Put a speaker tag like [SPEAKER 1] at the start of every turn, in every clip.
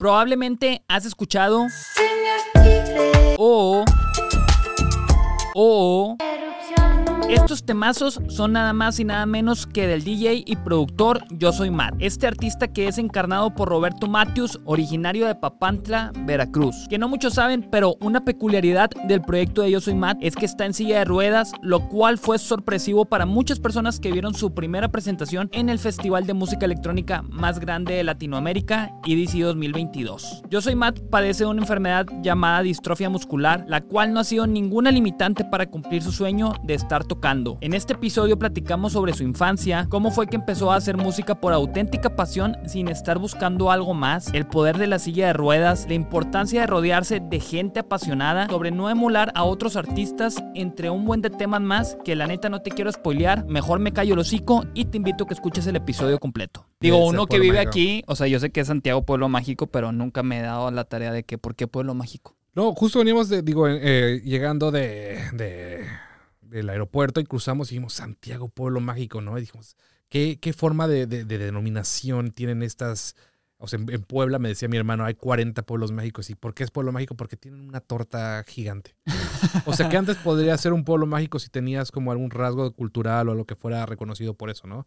[SPEAKER 1] Probablemente has escuchado o o estos temazos son nada más y nada menos que del DJ y productor Yo Soy Matt, este artista que es encarnado por Roberto Matthews, originario de Papantla, Veracruz. Que no muchos saben, pero una peculiaridad del proyecto de Yo Soy Matt es que está en silla de ruedas, lo cual fue sorpresivo para muchas personas que vieron su primera presentación en el festival de música electrónica más grande de Latinoamérica, EDC 2022. Yo Soy Matt padece una enfermedad llamada distrofia muscular, la cual no ha sido ninguna limitante para cumplir su sueño de estar tocando en este episodio platicamos sobre su infancia, cómo fue que empezó a hacer música por auténtica pasión sin estar buscando algo más, el poder de la silla de ruedas, la importancia de rodearse de gente apasionada, sobre no emular a otros artistas, entre un buen de temas más que la neta no te quiero spoilear, mejor me callo el hocico y te invito a que escuches el episodio completo. Digo, uno que vive aquí, o sea, yo sé que es Santiago Pueblo Mágico, pero nunca me he dado la tarea de que, ¿por qué Pueblo Mágico?
[SPEAKER 2] No, justo venimos, de, digo, eh, llegando de del aeropuerto y cruzamos y dijimos Santiago, pueblo mágico, ¿no? Y dijimos, ¿qué, qué forma de, denominación tienen estas? O sea, en, Puebla me decía mi hermano, hay 40 pueblos mágicos. ¿Y por qué es pueblo mágico? Porque tienen una torta gigante. o sea, que antes podría ser un pueblo mágico si tenías como algún rasgo cultural o lo que fuera reconocido por eso, ¿no?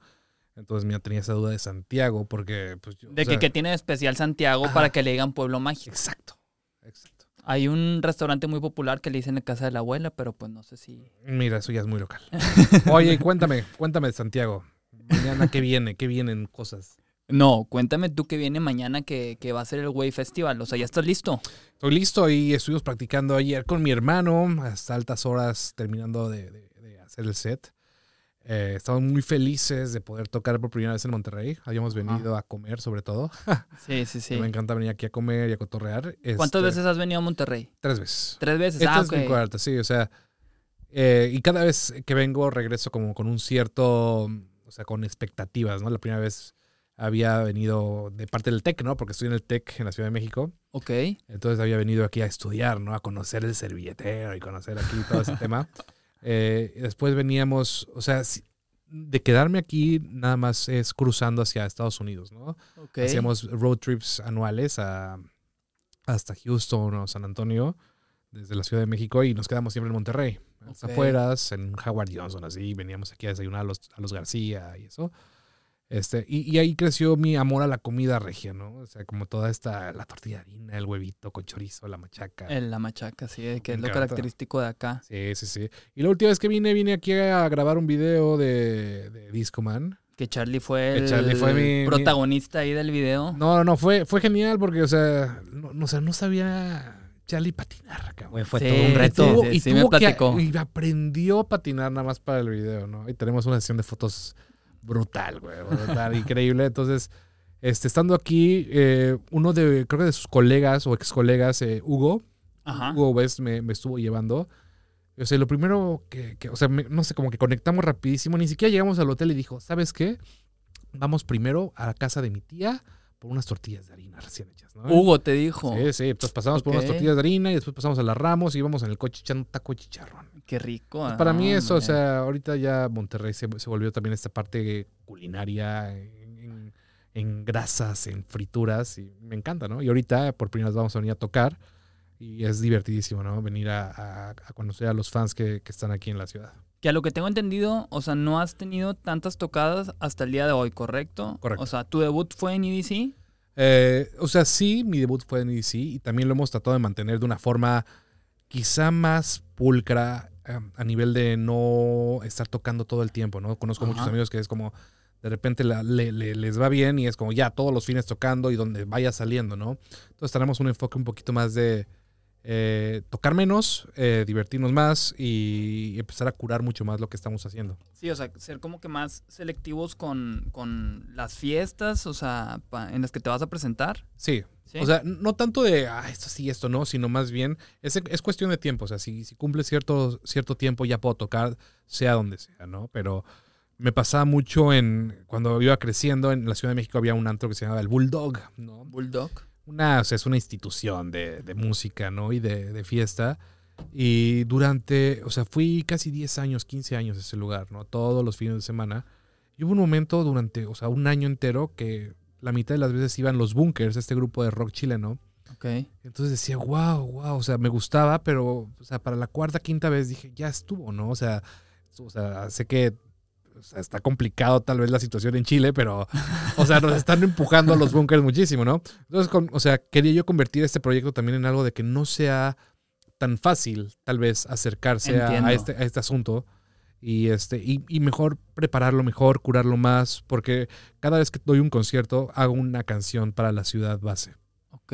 [SPEAKER 2] Entonces, mira, tenía esa duda de Santiago, porque... Pues,
[SPEAKER 1] de que, tiene especial Santiago para que le digan pueblo mágico.
[SPEAKER 2] Exacto, exacto.
[SPEAKER 1] Hay un restaurante muy popular que le dicen la casa de la abuela, pero pues no sé si.
[SPEAKER 2] Mira, eso ya es muy local. Oye, cuéntame, cuéntame, Santiago. Mañana, ¿qué viene? ¿Qué vienen cosas?
[SPEAKER 1] No, cuéntame tú qué viene mañana que, va a ser el Way Festival. O sea, ¿ya estás listo?
[SPEAKER 2] Estoy listo y estuvimos practicando ayer con mi hermano hasta altas horas terminando de hacer el set. Eh, estamos muy felices de poder tocar por primera vez en Monterrey. Habíamos venido a comer, sobre todo.
[SPEAKER 1] sí, sí, sí.
[SPEAKER 2] Me encanta venir aquí a comer y a cotorrear.
[SPEAKER 1] ¿Cuántas este, veces has venido a Monterrey?
[SPEAKER 2] Tres veces.
[SPEAKER 1] Tres veces,
[SPEAKER 2] Esta
[SPEAKER 1] ah,
[SPEAKER 2] es mi cuarta, sí. O sea, eh, y cada vez que vengo regreso como con un cierto, o sea, con expectativas, ¿no? La primera vez había venido de parte del TEC, ¿no? Porque estoy en el TEC en la Ciudad de México.
[SPEAKER 1] Ok.
[SPEAKER 2] Entonces había venido aquí a estudiar, ¿no? A conocer el servilletero y conocer aquí todo ese tema. Eh, después veníamos, o sea, de quedarme aquí nada más es cruzando hacia Estados Unidos, ¿no? Hacíamos road trips anuales a, hasta Houston o San Antonio desde la Ciudad de México y nos quedamos siempre en Monterrey, en las afueras, en Howard Johnson, así, veníamos aquí a desayunar a los, a los García y eso. Este, y, ahí creció mi amor a la comida regia, ¿no? O sea, como toda esta, la tortilla de harina, el huevito con chorizo, la machaca.
[SPEAKER 1] El, la machaca, sí, que es lo característico de acá.
[SPEAKER 2] Sí, sí, sí. Y la última vez que vine, vine aquí a grabar un video de, de Discoman.
[SPEAKER 1] Que Charlie fue el protagonista ahí del video.
[SPEAKER 2] No, no, no, fue, fue genial porque, o sea, no, no, no sabía Charlie patinar, cabrón.
[SPEAKER 1] Fue todo un reto.
[SPEAKER 2] Y, sí, me platicó. y aprendió a patinar nada más para el video, ¿no? Y tenemos una sesión de fotos brutal, güey, brutal, increíble. Entonces, este, estando aquí, eh, uno de, creo que de sus colegas o ex colegas, eh, Hugo, Hugo West me, estuvo llevando. O sea, lo primero que, o sea, no sé, como que conectamos rapidísimo, ni siquiera llegamos al hotel y dijo, ¿sabes qué? Vamos primero a la casa de mi tía por unas tortillas de harina recién hechas, ¿no?
[SPEAKER 1] Hugo te dijo.
[SPEAKER 2] Sí, sí, entonces pasamos por unas tortillas de harina y después pasamos a las Ramos y íbamos en el coche echando taco de chicharrón.
[SPEAKER 1] Qué rico.
[SPEAKER 2] Pues para mí eso, o sea, ahorita ya Monterrey se, volvió también esta parte culinaria en, grasas, en frituras y me encanta, ¿no? Y ahorita por primera vez vamos a venir a tocar y es divertidísimo, ¿no? Venir a, conocer a los fans que, están aquí en la ciudad.
[SPEAKER 1] Que a lo que tengo entendido, o sea, no has tenido tantas tocadas hasta el día de hoy, ¿correcto?
[SPEAKER 2] Correcto.
[SPEAKER 1] O sea, ¿tu debut fue en EDC?
[SPEAKER 2] Eh, o sea, sí, mi debut fue en EDC y también lo hemos tratado de mantener de una forma quizá más pulcra a nivel de no estar tocando todo el tiempo, ¿no? Conozco muchos amigos que es como de repente les va bien y es como ya todos los fines tocando y donde vaya saliendo, ¿no? Entonces tenemos un enfoque un poquito más de eh, tocar menos, eh, divertirnos más y empezar a curar mucho más lo que estamos haciendo.
[SPEAKER 1] Sí, o sea, ser como que más selectivos con, con las fiestas, o sea, en las que te vas a presentar.
[SPEAKER 2] Sí, o sea, no tanto de, ah, esto sí, esto no, sino más bien, es, es cuestión de tiempo. O sea, si, si cumple cierto, cierto tiempo ya puedo tocar, sea donde sea, ¿no? Pero me pasaba mucho en, cuando iba creciendo, en la Ciudad de México había un antro que se llamaba el Bulldog, ¿no?
[SPEAKER 1] Bulldog.
[SPEAKER 2] Una, o sea, es una institución de, de música, ¿no? Y de, de, fiesta. Y durante, o sea, fui casi 10 años, 15 años a ese lugar, ¿no? Todos los fines de semana. Y hubo un momento durante, o sea, un año entero que la mitad de las veces iban los Bunkers, este grupo de rock chileno.
[SPEAKER 1] Ok.
[SPEAKER 2] Entonces decía, wow, wow, o sea, me gustaba, pero, o sea, para la cuarta, quinta vez dije, ya estuvo, ¿no? O sea, o sea sé que o sea, está complicado tal vez la situación en Chile, pero, o sea, nos están empujando a los bunkers muchísimo, ¿no? Entonces, con- o sea, quería yo convertir este proyecto también en algo de que no sea tan fácil, tal vez, acercarse a este, a este asunto. Y, este, y, y mejor prepararlo mejor, curarlo más, porque cada vez que doy un concierto hago una canción para la ciudad base.
[SPEAKER 1] Ok.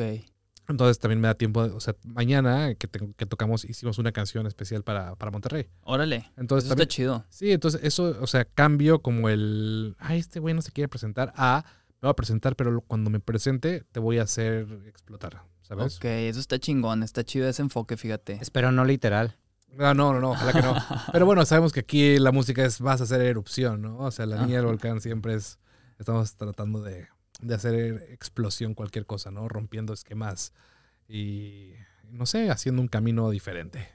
[SPEAKER 2] Entonces también me da tiempo, o sea, mañana que, tengo- que tocamos, hicimos una canción especial para, para Monterrey.
[SPEAKER 1] Órale.
[SPEAKER 2] Entonces
[SPEAKER 1] Eso
[SPEAKER 2] también,
[SPEAKER 1] está chido.
[SPEAKER 2] sí, entonces eso, o sea, cambio como el, ay, este güey no se quiere presentar, a, me voy a presentar, pero cuando me presente te voy a hacer explotar, ¿sabes?
[SPEAKER 1] Ok, eso está chingón. Está chido ese enfoque, fíjate.
[SPEAKER 3] Espero no literal.
[SPEAKER 2] No, no, no, no, ojalá que no. Pero bueno, sabemos que aquí la música es, vas a hacer erupción, ¿no? O sea, la niña del volcán siempre es, estamos tratando de, de hacer explosión cualquier cosa, ¿no? Rompiendo esquemas y, no sé, haciendo un camino diferente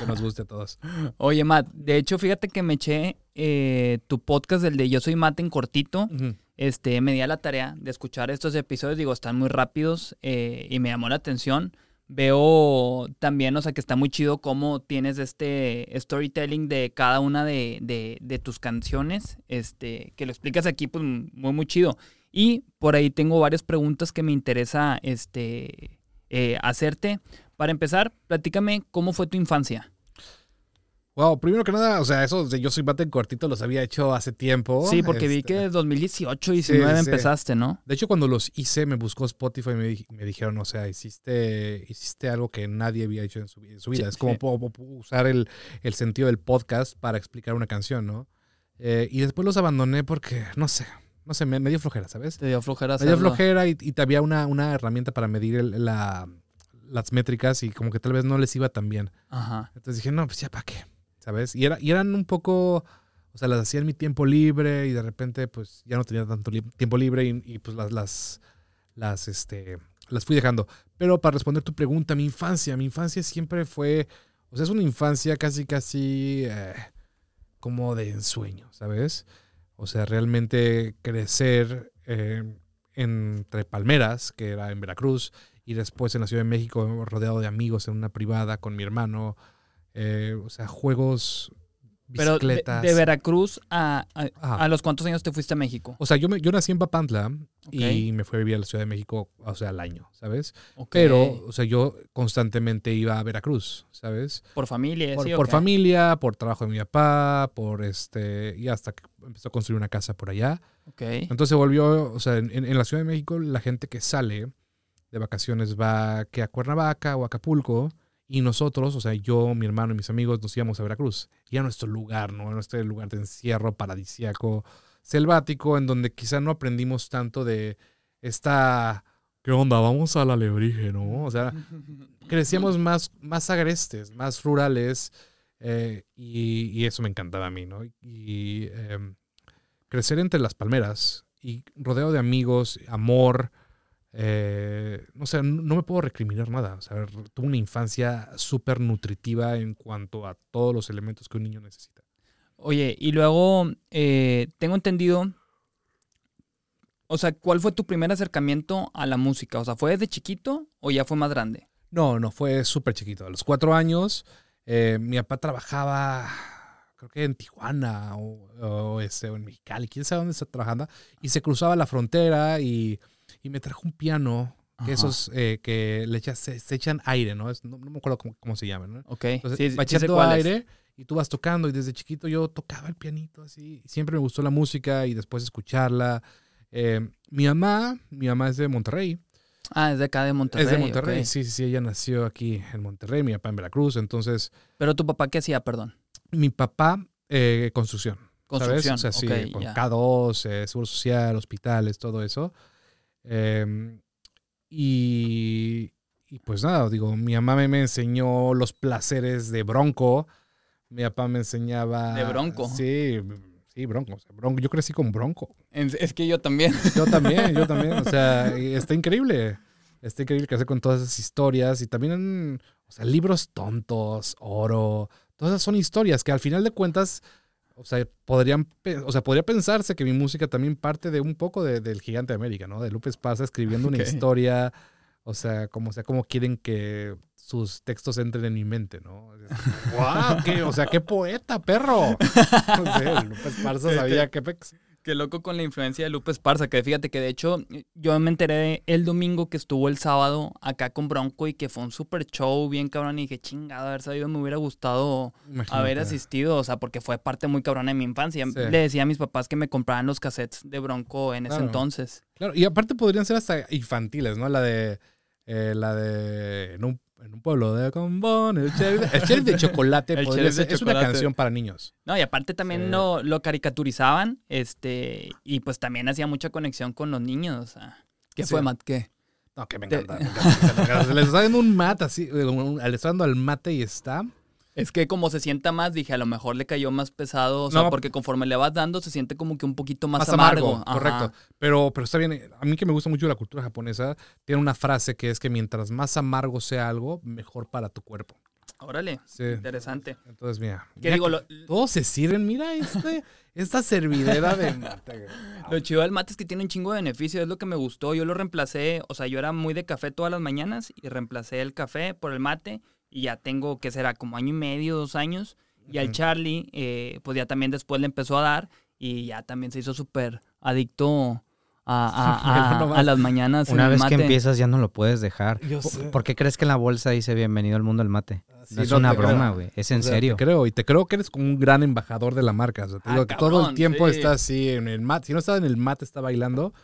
[SPEAKER 2] que nos guste a todos.
[SPEAKER 1] Oye, Matt, de hecho, fíjate que me eché eh, tu podcast, el de Yo Soy Matt en cortito. Este, me di a la tarea de escuchar estos episodios. Digo, están muy rápidos eh, y me llamó la atención. Veo también, o sea, que está muy chido cómo tienes este storytelling de cada una de, de- de tus canciones, este, que lo explicas aquí, pues muy, muy chido. Y por ahí tengo varias preguntas que me interesa este, eh, hacerte. Para empezar, platícame cómo fue tu infancia.
[SPEAKER 2] Wow, primero que nada, o sea, eso de Yo Soy Bate en cortito los había hecho hace tiempo.
[SPEAKER 1] sí, porque vi
[SPEAKER 2] este,
[SPEAKER 1] que 2018, 19
[SPEAKER 2] sí, sí.
[SPEAKER 1] empezaste, ¿no?
[SPEAKER 2] De hecho, cuando los hice, me buscó Spotify y me, di- me dijeron, o sea, hiciste, hiciste algo que nadie había hecho en su, en su vida.
[SPEAKER 1] Sí,
[SPEAKER 2] es como po- usar el, el sentido del podcast para explicar una canción, ¿no? Eh, y después los abandoné porque, no sé, no sé, me, me dio flojera, ¿sabes?
[SPEAKER 1] Te dio flojera
[SPEAKER 2] Me dio
[SPEAKER 1] hacerlo.
[SPEAKER 2] flojera y, y había una, una herramienta para medir el- la, las métricas y como que tal vez no les iba tan bien.
[SPEAKER 1] Ajá.
[SPEAKER 2] Entonces dije, no, pues ya para qué, ¿sabes? Y, era, y eran un poco, o sea, las hacía en mi tiempo libre y de repente pues ya no tenía tanto li- tiempo libre y, y, pues las, las, las, este, las fui dejando. Pero para responder tu pregunta, mi infancia, mi infancia siempre fue, o sea, es una infancia casi, casi eh, como de ensueño, ¿sabes? O sea, realmente crecer eh, entre palmeras, que era en Veracruz, y después en la Ciudad de México, rodeado de amigos en una privada con mi hermano. eh, o sea, juegos,
[SPEAKER 1] Pero de, Veracruz a, a, a los cuántos años te fuiste a México.
[SPEAKER 2] O sea, yo, me- yo nací en Papantla y me fui a vivir a la Ciudad de México, o sea, al año, ¿sabes? Pero, o sea, yo constantemente iba a Veracruz, ¿sabes?
[SPEAKER 1] por familia,
[SPEAKER 2] Por,
[SPEAKER 1] sí,
[SPEAKER 2] por familia, por trabajo de mi papá, por este, y hasta que empezó a construir una casa por allá. Entonces se volvió, o sea, en, en- en la Ciudad de México la gente que sale de vacaciones va que a Cuernavaca o a Acapulco y nosotros, o sea, yo, mi hermano y mis amigos nos íbamos a Veracruz. Y a nuestro lugar, ¿no? A nuestro lugar de encierro paradisiaco, selvático, en donde quizá no aprendimos tanto de esta... ¿Qué onda? Vamos a la lebrige, ¿no? O sea, crecíamos más, más agrestes, más rurales, eh, y, y eso me encantaba a mí, ¿no? Y em, crecer entre las palmeras y rodeado de amigos, amor, eh, no sé, no, no me puedo recriminar nada. O sea, tuve una infancia súper nutritiva en cuanto a todos los elementos que un niño necesita.
[SPEAKER 1] Oye, y luego eh, tengo entendido, o sea, ¿cuál fue tu primer acercamiento a la música? O sea, ¿fue desde chiquito o ya fue más grande?
[SPEAKER 2] No, no, fue súper chiquito. A los cuatro años, eh, mi papá trabajaba, creo que en Tijuana o, o, este, o en Mexicali, quién sabe dónde está trabajando, y se cruzaba la frontera y, y me trajo un piano, que esos eh, que le echas, se, se echan aire, ¿no? Es- no, no me acuerdo cómo, cómo se llaman, ¿no?
[SPEAKER 1] Ok.
[SPEAKER 2] Entonces,
[SPEAKER 1] sí, sí,
[SPEAKER 2] va
[SPEAKER 1] sí
[SPEAKER 2] echando
[SPEAKER 1] es.
[SPEAKER 2] aire y tú vas tocando y desde chiquito yo tocaba el pianito así. Siempre me gustó la música y después escucharla. Eh, mi mamá, mi mamá es de Monterrey.
[SPEAKER 1] Ah, es de acá de Monterrey.
[SPEAKER 2] es de Monterrey,
[SPEAKER 1] ok.
[SPEAKER 2] sí, sí, sí, ella nació aquí en Monterrey, mi papá en Veracruz. Entonces,
[SPEAKER 1] Pero tu papá, ¿qué hacía, perdón?
[SPEAKER 2] mi papá, eh, construcción.
[SPEAKER 1] Construcción.
[SPEAKER 2] ¿sabes? O sea, sí,
[SPEAKER 1] ok,
[SPEAKER 2] con
[SPEAKER 1] ya.
[SPEAKER 2] K2, eh, Seguro Social, hospitales, todo eso. Eh, y, y pues nada, digo, mi mamá me, enseñó los placeres de Bronco. Mi papá me enseñaba.
[SPEAKER 1] ¿De Bronco?
[SPEAKER 2] Sí, sí, Bronco. o sea, Bronco. Yo crecí con Bronco.
[SPEAKER 1] Es que yo también.
[SPEAKER 2] Yo también, yo también. O sea, está increíble. Está increíble crecer con todas esas historias. Y también, o sea, libros tontos, oro. Todas esas son historias que al final de cuentas, o sea, podrían, o sea, podría pensarse que mi música también parte de un poco de- del gigante de América, ¿no? De Lupe Esparza escribiendo una historia, o sea, como sea, como quieren que sus textos entren en mi mente, ¿no? ¡Wow! Qué, o sea, qué poeta, perro. No sé, Lupe Esparza sabía qué pex.
[SPEAKER 1] Qué loco con la influencia de Lupe Esparza, que fíjate que de hecho yo me enteré el domingo que estuvo el sábado acá con Bronco y que fue un super show bien cabrón y dije, chingado, haber sabido, me hubiera gustado haber asistido, o sea, porque fue parte muy cabrona de mi infancia.
[SPEAKER 2] Sí.
[SPEAKER 1] Le decía a mis papás que me compraran los cassettes de Bronco en ese
[SPEAKER 2] Claro.
[SPEAKER 1] entonces.
[SPEAKER 2] Claro, y aparte podrían ser hasta infantiles, ¿no? La de. eh, la de. En un, en un pueblo de Combón, el sheriff, el sheriff de chocolate.
[SPEAKER 1] El
[SPEAKER 2] podría
[SPEAKER 1] sheriff de
[SPEAKER 2] ser- es una canción para niños.
[SPEAKER 1] No, y aparte también
[SPEAKER 2] Sí.
[SPEAKER 1] lo, lo caricaturizaban, este, y pues también hacía mucha conexión con los niños, o sea. ¿Qué
[SPEAKER 2] Sí.
[SPEAKER 1] fue, Matt? ¿Qué?
[SPEAKER 2] No, que me
[SPEAKER 1] Te-
[SPEAKER 2] encanta. me encanta, me encanta, me encanta. Le está dando un mate así. un- Le está dando al mate y está.
[SPEAKER 1] Es que como se sienta más, dije, a lo mejor le cayó más pesado, o sea,
[SPEAKER 2] No.
[SPEAKER 1] porque conforme le vas dando, se siente como que un poquito más,
[SPEAKER 2] Más, amargo, correcto. Pero, pero está bien. A mí que me gusta mucho la cultura japonesa, tiene una frase que es que mientras más amargo sea algo, mejor para tu cuerpo.
[SPEAKER 1] Órale,
[SPEAKER 2] Sí.
[SPEAKER 1] interesante.
[SPEAKER 2] Entonces, mira. Mira
[SPEAKER 1] digo, lo,
[SPEAKER 2] Todos se sirven. Mira este, esta servidera de mate.
[SPEAKER 1] lo chido del mate es que tiene un chingo de beneficios, es lo que me gustó. Yo lo reemplacé, o sea, yo era muy de café todas las mañanas y reemplacé el café por el mate y ya tengo, ¿qué será? Como año y medio, dos años. Y al. Charlie, eh, pues ya también después le empezó a dar y ya también se hizo súper adicto a, a- las mañanas. en
[SPEAKER 3] Una
[SPEAKER 1] el
[SPEAKER 3] vez que
[SPEAKER 1] mate.
[SPEAKER 3] empiezas ya no lo puedes dejar.
[SPEAKER 2] Yo
[SPEAKER 3] ¿Por-
[SPEAKER 2] sé.
[SPEAKER 3] ¿Por qué crees que en la bolsa dice bienvenido al mundo del mate?
[SPEAKER 2] Sí,
[SPEAKER 3] no es
[SPEAKER 2] no
[SPEAKER 3] una broma, güey. Es en
[SPEAKER 2] O sea,
[SPEAKER 3] serio.
[SPEAKER 2] Te creo, y te creo que eres como un gran embajador de la marca. O sea, te
[SPEAKER 1] Ah,
[SPEAKER 2] digo que todo el tiempo
[SPEAKER 1] sí.
[SPEAKER 2] está así en el mat. Si no está en el mat, está bailando.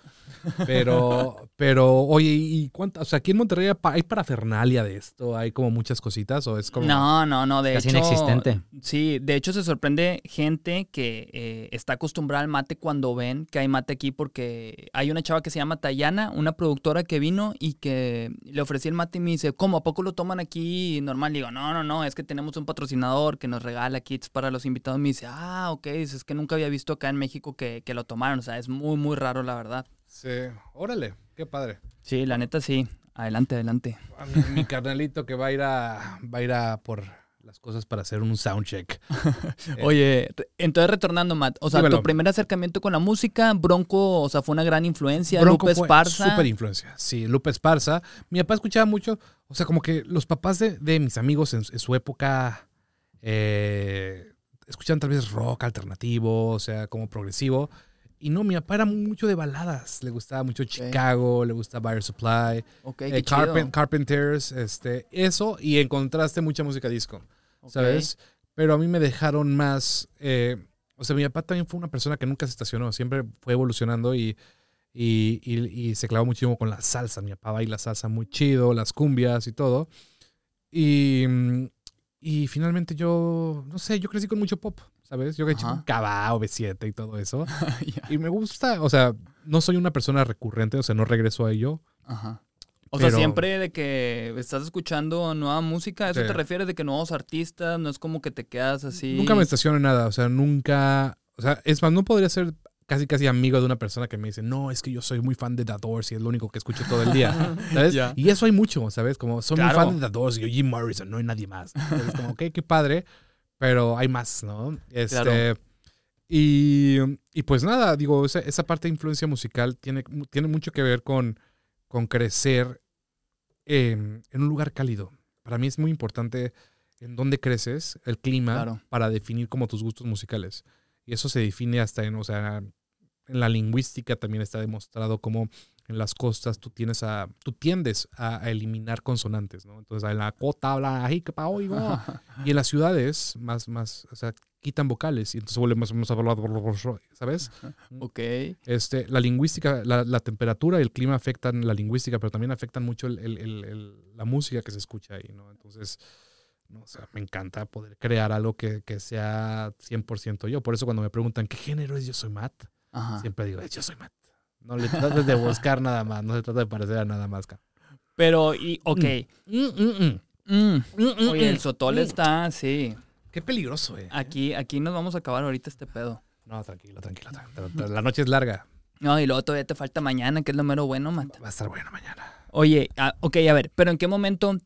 [SPEAKER 2] Pero, pero, oye, ¿y cuánto? O sea, aquí en Monterrey hay pa- hay parafernalia de esto, hay como muchas cositas, o es como.
[SPEAKER 1] No, no, no, de
[SPEAKER 3] Casi
[SPEAKER 1] hecho.
[SPEAKER 3] inexistente.
[SPEAKER 1] Sí, de hecho se sorprende gente que eh, está acostumbrada al mate cuando ven que hay mate aquí porque hay una chava que se llama Tayana, una productora que vino y que le ofrecí el mate y me dice, ¿cómo? ¿A poco lo toman aquí normal? Le digo, no, no, no, es que tenemos un patrocinador que nos regala kits para los invitados. Me dice, ah, ok, dice, es que nunca había visto acá en México que, que lo tomaron, o sea, es muy, muy raro la verdad.
[SPEAKER 2] Sí, órale, qué padre.
[SPEAKER 1] Sí, la neta sí. Adelante, adelante.
[SPEAKER 2] Mi, mi carnalito que va a ir a, va a ir a por las cosas para hacer un soundcheck.
[SPEAKER 1] Oye, entonces retornando, Matt, o sea,
[SPEAKER 2] Dímelo.
[SPEAKER 1] tu primer acercamiento con la música, Bronco, o sea, fue una gran influencia,
[SPEAKER 2] Bronco
[SPEAKER 1] Lupe Esparza.
[SPEAKER 2] Súper influencia. Sí, Lupe Esparza. Mi papá escuchaba mucho, o sea, como que los papás de, de mis amigos en, en su época eh, escuchaban tal vez rock alternativo, o sea, como progresivo. Y no, mi papá era mucho de baladas. Le gustaba mucho Chicago, le gustaba Air Supply,
[SPEAKER 1] Ok,
[SPEAKER 2] eh, Carpen-. Carpenters, este, eso, y en contraste mucha música disco. ¿sabes? Pero a mí me dejaron más, eh, o sea, mi papá también fue una persona que nunca se estacionó, siempre fue evolucionando y, y, y- y se clavó muchísimo con la salsa. Mi papá baila salsa muy chido, las cumbias y todo. Y, y finalmente yo, no sé, yo crecí con mucho pop, ¿sabes? Yo crecí
[SPEAKER 1] Ajá.
[SPEAKER 2] con Cabá, B7 y todo eso.
[SPEAKER 1] Ya.
[SPEAKER 2] Y me gusta, o sea, no soy una persona recurrente, o sea, no regreso a ello.
[SPEAKER 1] Ajá. O sea, siempre de que estás escuchando nueva música, ¿a ¿eso
[SPEAKER 2] Sí.
[SPEAKER 1] te refieres de que nuevos artistas? No es como que te quedas así.
[SPEAKER 2] Nunca me estaciono en nada, o sea, nunca, o sea, es más, no podría ser casi casi amigo de una persona que me dice, no, es que yo soy muy fan de The Doors y es lo único que escucho todo el día, ¿sabes? Y eso hay mucho, ¿sabes? Como soy
[SPEAKER 1] Claro.
[SPEAKER 2] muy fan de The Doors y yo Jim Morrison, no hay nadie más. Entonces, como, ok, qué padre, pero hay más, ¿no? Este,
[SPEAKER 1] Claro.
[SPEAKER 2] y, y pues nada, digo, esa, esa parte de influencia musical tiene, tiene mucho que ver con, con crecer en, en un lugar cálido. Para mí es muy importante en dónde creces, el clima,
[SPEAKER 1] Claro.
[SPEAKER 2] para definir como tus gustos musicales. Y eso se define hasta en, o sea, en la lingüística también está demostrado como en las costas tú tienes a, tú tiendes a, a eliminar consonantes, ¿no? Entonces en la cota habla ají, que pa, oigo. y en las ciudades más, más, o sea, quitan vocales y entonces volvemos a hablar, ¿sabes?
[SPEAKER 1] Ok.
[SPEAKER 2] Este, la lingüística, la, la temperatura y el clima afectan la lingüística, pero también afectan mucho el- el- el- el- la música que se escucha ahí, ¿no? Entonces, no, o sea, me encanta poder crear algo que, que sea 100% yo. Por eso cuando me preguntan, ¿qué género es Yo Soy Matt?
[SPEAKER 1] Ajá.
[SPEAKER 2] Siempre digo, Yo Soy Matt. No le trates de buscar nada más, no se trata de parecer a nada más.
[SPEAKER 1] Pero, y, ok.
[SPEAKER 2] Mm, mm, mm.
[SPEAKER 1] Mm.
[SPEAKER 2] Mm, mm,
[SPEAKER 1] Oye, el sotol
[SPEAKER 2] Mm.
[SPEAKER 1] está, sí.
[SPEAKER 2] Qué peligroso, eh.
[SPEAKER 1] Aquí, aquí nos vamos a acabar ahorita este pedo.
[SPEAKER 2] No, tranquilo, tranquilo. tranquilo. La noche es larga.
[SPEAKER 1] No, y luego todavía te falta mañana, que es lo mero bueno, Matt.
[SPEAKER 2] Va a estar bueno mañana.
[SPEAKER 1] Oye, ah, ok, a ver, pero ¿en qué momento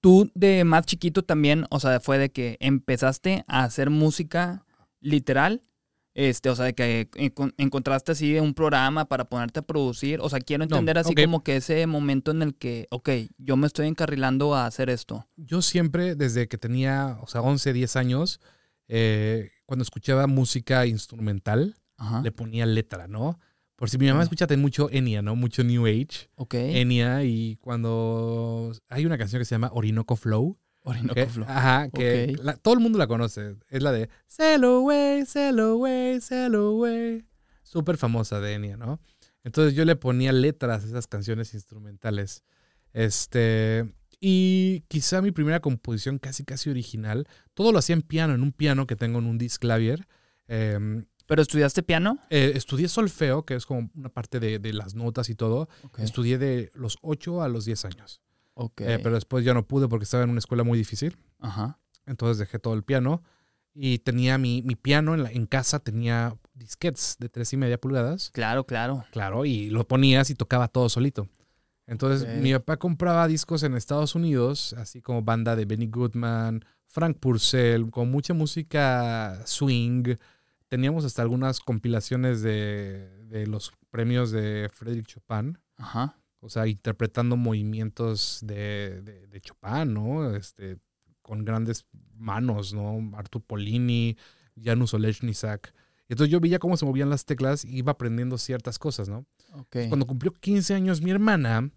[SPEAKER 1] tú de más chiquito también, o sea, fue de que empezaste a hacer música literal. Este, o sea, de que encon- encontraste así un programa para ponerte a producir. O sea, quiero
[SPEAKER 2] No,
[SPEAKER 1] entender así como que ese momento en el que, ok, yo me estoy encarrilando a hacer esto.
[SPEAKER 2] Yo siempre, desde que tenía, o sea, 11, 10 años, eh, cuando escuchaba música instrumental,
[SPEAKER 1] Ajá.
[SPEAKER 2] le ponía letra, ¿no? Por si mi mamá escucha mucho Enya, ¿no? Mucho New Age.
[SPEAKER 1] Ok.
[SPEAKER 2] Enya y cuando hay una canción que se llama Orinoco Flow.
[SPEAKER 1] Orinoco
[SPEAKER 2] que-
[SPEAKER 1] Flow.
[SPEAKER 2] Ajá, que la- todo el mundo la conoce. Es la de Sail away, sail away, sail away. Súper famosa de Enya, ¿no? Entonces yo le ponía letras a esas canciones instrumentales. Este. Y quizá mi primera composición casi casi original, todo lo hacía en piano, en un piano que tengo en un disclavier. Eh,
[SPEAKER 1] ¿Pero estudiaste piano?
[SPEAKER 2] eh, estudié solfeo, que es como una parte de, de las notas y todo. Estudié de los 8 a los 10 años.
[SPEAKER 1] Ok.
[SPEAKER 2] Eh, pero después ya no pude porque estaba en una escuela muy difícil.
[SPEAKER 1] Ajá.
[SPEAKER 2] Entonces dejé todo el piano. Y tenía mi, mi piano en, la- en casa, tenía disquets de tres y media pulgadas.
[SPEAKER 1] Claro, claro.
[SPEAKER 2] Claro, y lo ponías y tocaba todo solito. Entonces mi papá compraba discos en Estados Unidos, así como banda de Benny Goodman, Frank Purcell, con mucha música swing. Teníamos hasta algunas compilaciones de, de los premios de Frédéric Chopin.
[SPEAKER 1] Ajá.
[SPEAKER 2] O sea, interpretando movimientos de, de, de Chopin, ¿no? Este, con grandes manos, ¿no? Artur Polini, Janusz Olechnisak. Entonces yo veía cómo se movían las teclas y iba aprendiendo ciertas cosas, ¿no?
[SPEAKER 1] Ok.
[SPEAKER 2] Cuando cumplió 15 años mi hermana,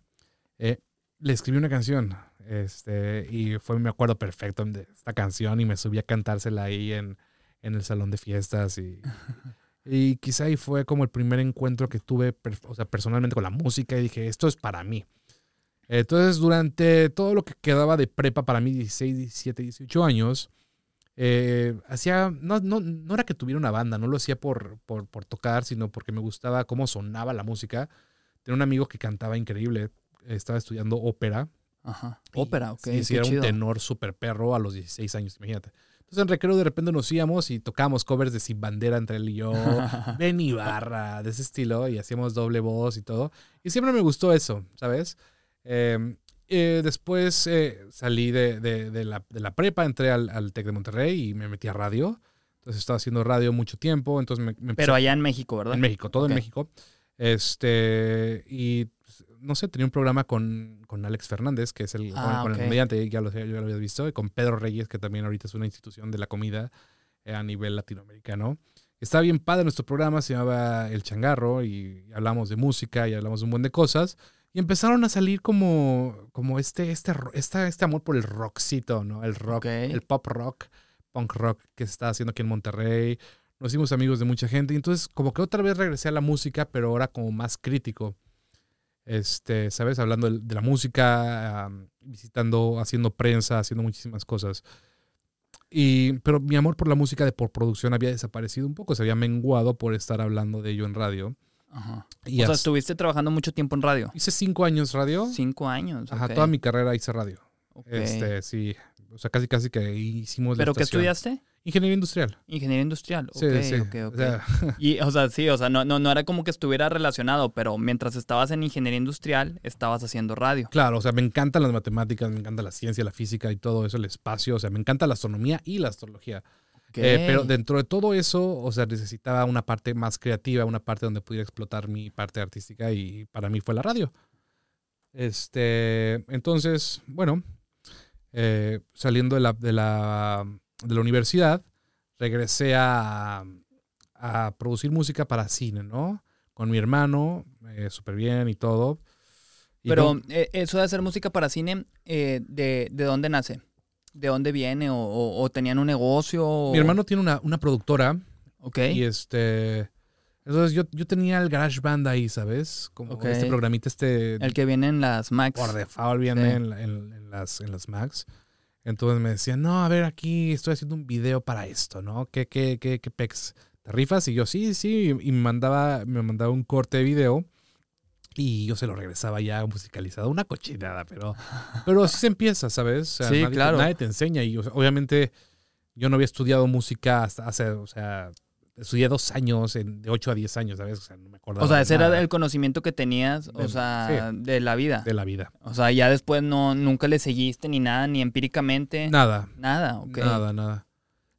[SPEAKER 2] eh, le escribí una canción. Este, y fue, me acuerdo perfecto de esta canción y me subí a cantársela ahí en, en el salón de fiestas. Y, y quizá ahí fue como el primer encuentro que tuve, o sea, personalmente con la música y dije, esto es para mí. Entonces, durante todo lo que quedaba de prepa para mí, 16, 17, 18 años, eh, hacía, no, no, no era que tuviera una banda, no lo hacía por, por, por tocar, sino porque me gustaba cómo sonaba la música. Tenía un amigo que cantaba increíble, estaba estudiando ópera.
[SPEAKER 1] Ajá. Ópera, ok.
[SPEAKER 2] Sí, sí, era
[SPEAKER 1] chido.
[SPEAKER 2] un tenor súper perro a los 16 años, imagínate. Entonces en recreo de repente nos íbamos y tocábamos covers de Sin Bandera entre él y yo, Ben Ibarra, de ese estilo, y hacíamos doble voz y todo. Y siempre me gustó eso, ¿sabes? Eh, eh, después eh, salí de, de- de la, de la prepa, entré al, al TEC de Monterrey y me metí a radio. Entonces estaba haciendo radio mucho tiempo, entonces me, me
[SPEAKER 1] Pero allá en México, ¿verdad?
[SPEAKER 2] en México, todo
[SPEAKER 1] Ok.
[SPEAKER 2] en México. Este, y no sé, tenía un programa con, con Alex Fernández, que es el,
[SPEAKER 1] Ah,
[SPEAKER 2] con
[SPEAKER 1] ok.
[SPEAKER 2] el comediante, ya lo, ya lo habías visto, y con Pedro Reyes, que también ahorita es una institución de la comida eh, a nivel latinoamericano. Estaba bien padre nuestro programa, se llamaba El Changarro, y hablamos de música y hablamos de un buen de cosas. Y empezaron a salir como, como este, este, esta- este amor por el rockcito, ¿no? El rock, el pop rock, punk rock que se está haciendo aquí en Monterrey. Nos hicimos amigos de mucha gente. Y entonces, como que otra vez regresé a la música, pero ahora como más crítico. Este, ¿sabes? Hablando de, la música, visitando, haciendo prensa, haciendo muchísimas cosas. Y, pero mi amor por la música de por producción había desaparecido un poco, se había menguado por estar hablando de ello en radio.
[SPEAKER 1] Ajá.
[SPEAKER 2] Y
[SPEAKER 1] o sea, estuviste trabajando mucho tiempo en radio.
[SPEAKER 2] hice cinco años radio.
[SPEAKER 1] Cinco años.
[SPEAKER 2] Ajá, toda mi carrera hice radio. Este, sí. O sea, casi casi que hicimos la
[SPEAKER 1] ¿Pero qué estudiaste?
[SPEAKER 2] Ingeniería industrial.
[SPEAKER 1] Ingeniería industrial.
[SPEAKER 2] Sí,
[SPEAKER 1] ok,
[SPEAKER 2] sí.
[SPEAKER 1] ok, ok.
[SPEAKER 2] O sea,
[SPEAKER 1] Y, o sea, sí, o sea, no, no, no era como que estuviera relacionado, pero mientras estabas en ingeniería industrial, estabas haciendo radio.
[SPEAKER 2] Claro, o sea, me encantan las matemáticas, me encanta la ciencia, la física y todo eso, el espacio, o sea, me encanta la astronomía y la astrología. Eh, pero dentro de todo eso, o sea, necesitaba una parte más creativa, una parte donde pudiera explotar mi parte artística y para mí fue la radio. Este, entonces, bueno, eh, saliendo de la, de, la, de la universidad, regresé a, a producir música para cine, ¿no? Con mi hermano, eh, súper bien y todo. Y
[SPEAKER 1] Pero
[SPEAKER 2] con-
[SPEAKER 1] eh, eso de hacer música para cine, eh, de, ¿de dónde nace? ¿De dónde viene? ¿O, o- o tenían un negocio? o-
[SPEAKER 2] mi hermano tiene una, una productora
[SPEAKER 1] Ok.
[SPEAKER 2] Y este. Entonces yo, yo tenía el Garage Band ahí, ¿sabes? Como este programita, este.
[SPEAKER 1] El que viene en las Macs.
[SPEAKER 2] por default viene
[SPEAKER 1] Sí.
[SPEAKER 2] en, en- en las, en las Macs. Entonces me decían, no, a ver, aquí estoy haciendo un video para esto, ¿no? ¿Qué, qué, qué, qué pex? ¿Te rifas? Y yo, sí, sí. Y me mandaba, me mandaba un corte de video. Y yo se lo regresaba ya musicalizado. Una cochinada, pero, pero así se empieza, ¿sabes? O sea,
[SPEAKER 1] Sí,
[SPEAKER 2] nadie,
[SPEAKER 1] claro.
[SPEAKER 2] nadie te enseña. Y o sea, obviamente yo no había estudiado música hasta hace, o sea, estudié dos años, en- de 8 a 10 años, ¿sabes? O sea, no me acordaba.
[SPEAKER 1] O sea, ese era el conocimiento que tenías, o sea, de la vida.
[SPEAKER 2] de la vida.
[SPEAKER 1] O sea, ya después no, nunca le seguiste ni nada, ni empíricamente.
[SPEAKER 2] Nada,
[SPEAKER 1] Nada, ok.
[SPEAKER 2] nada, nada.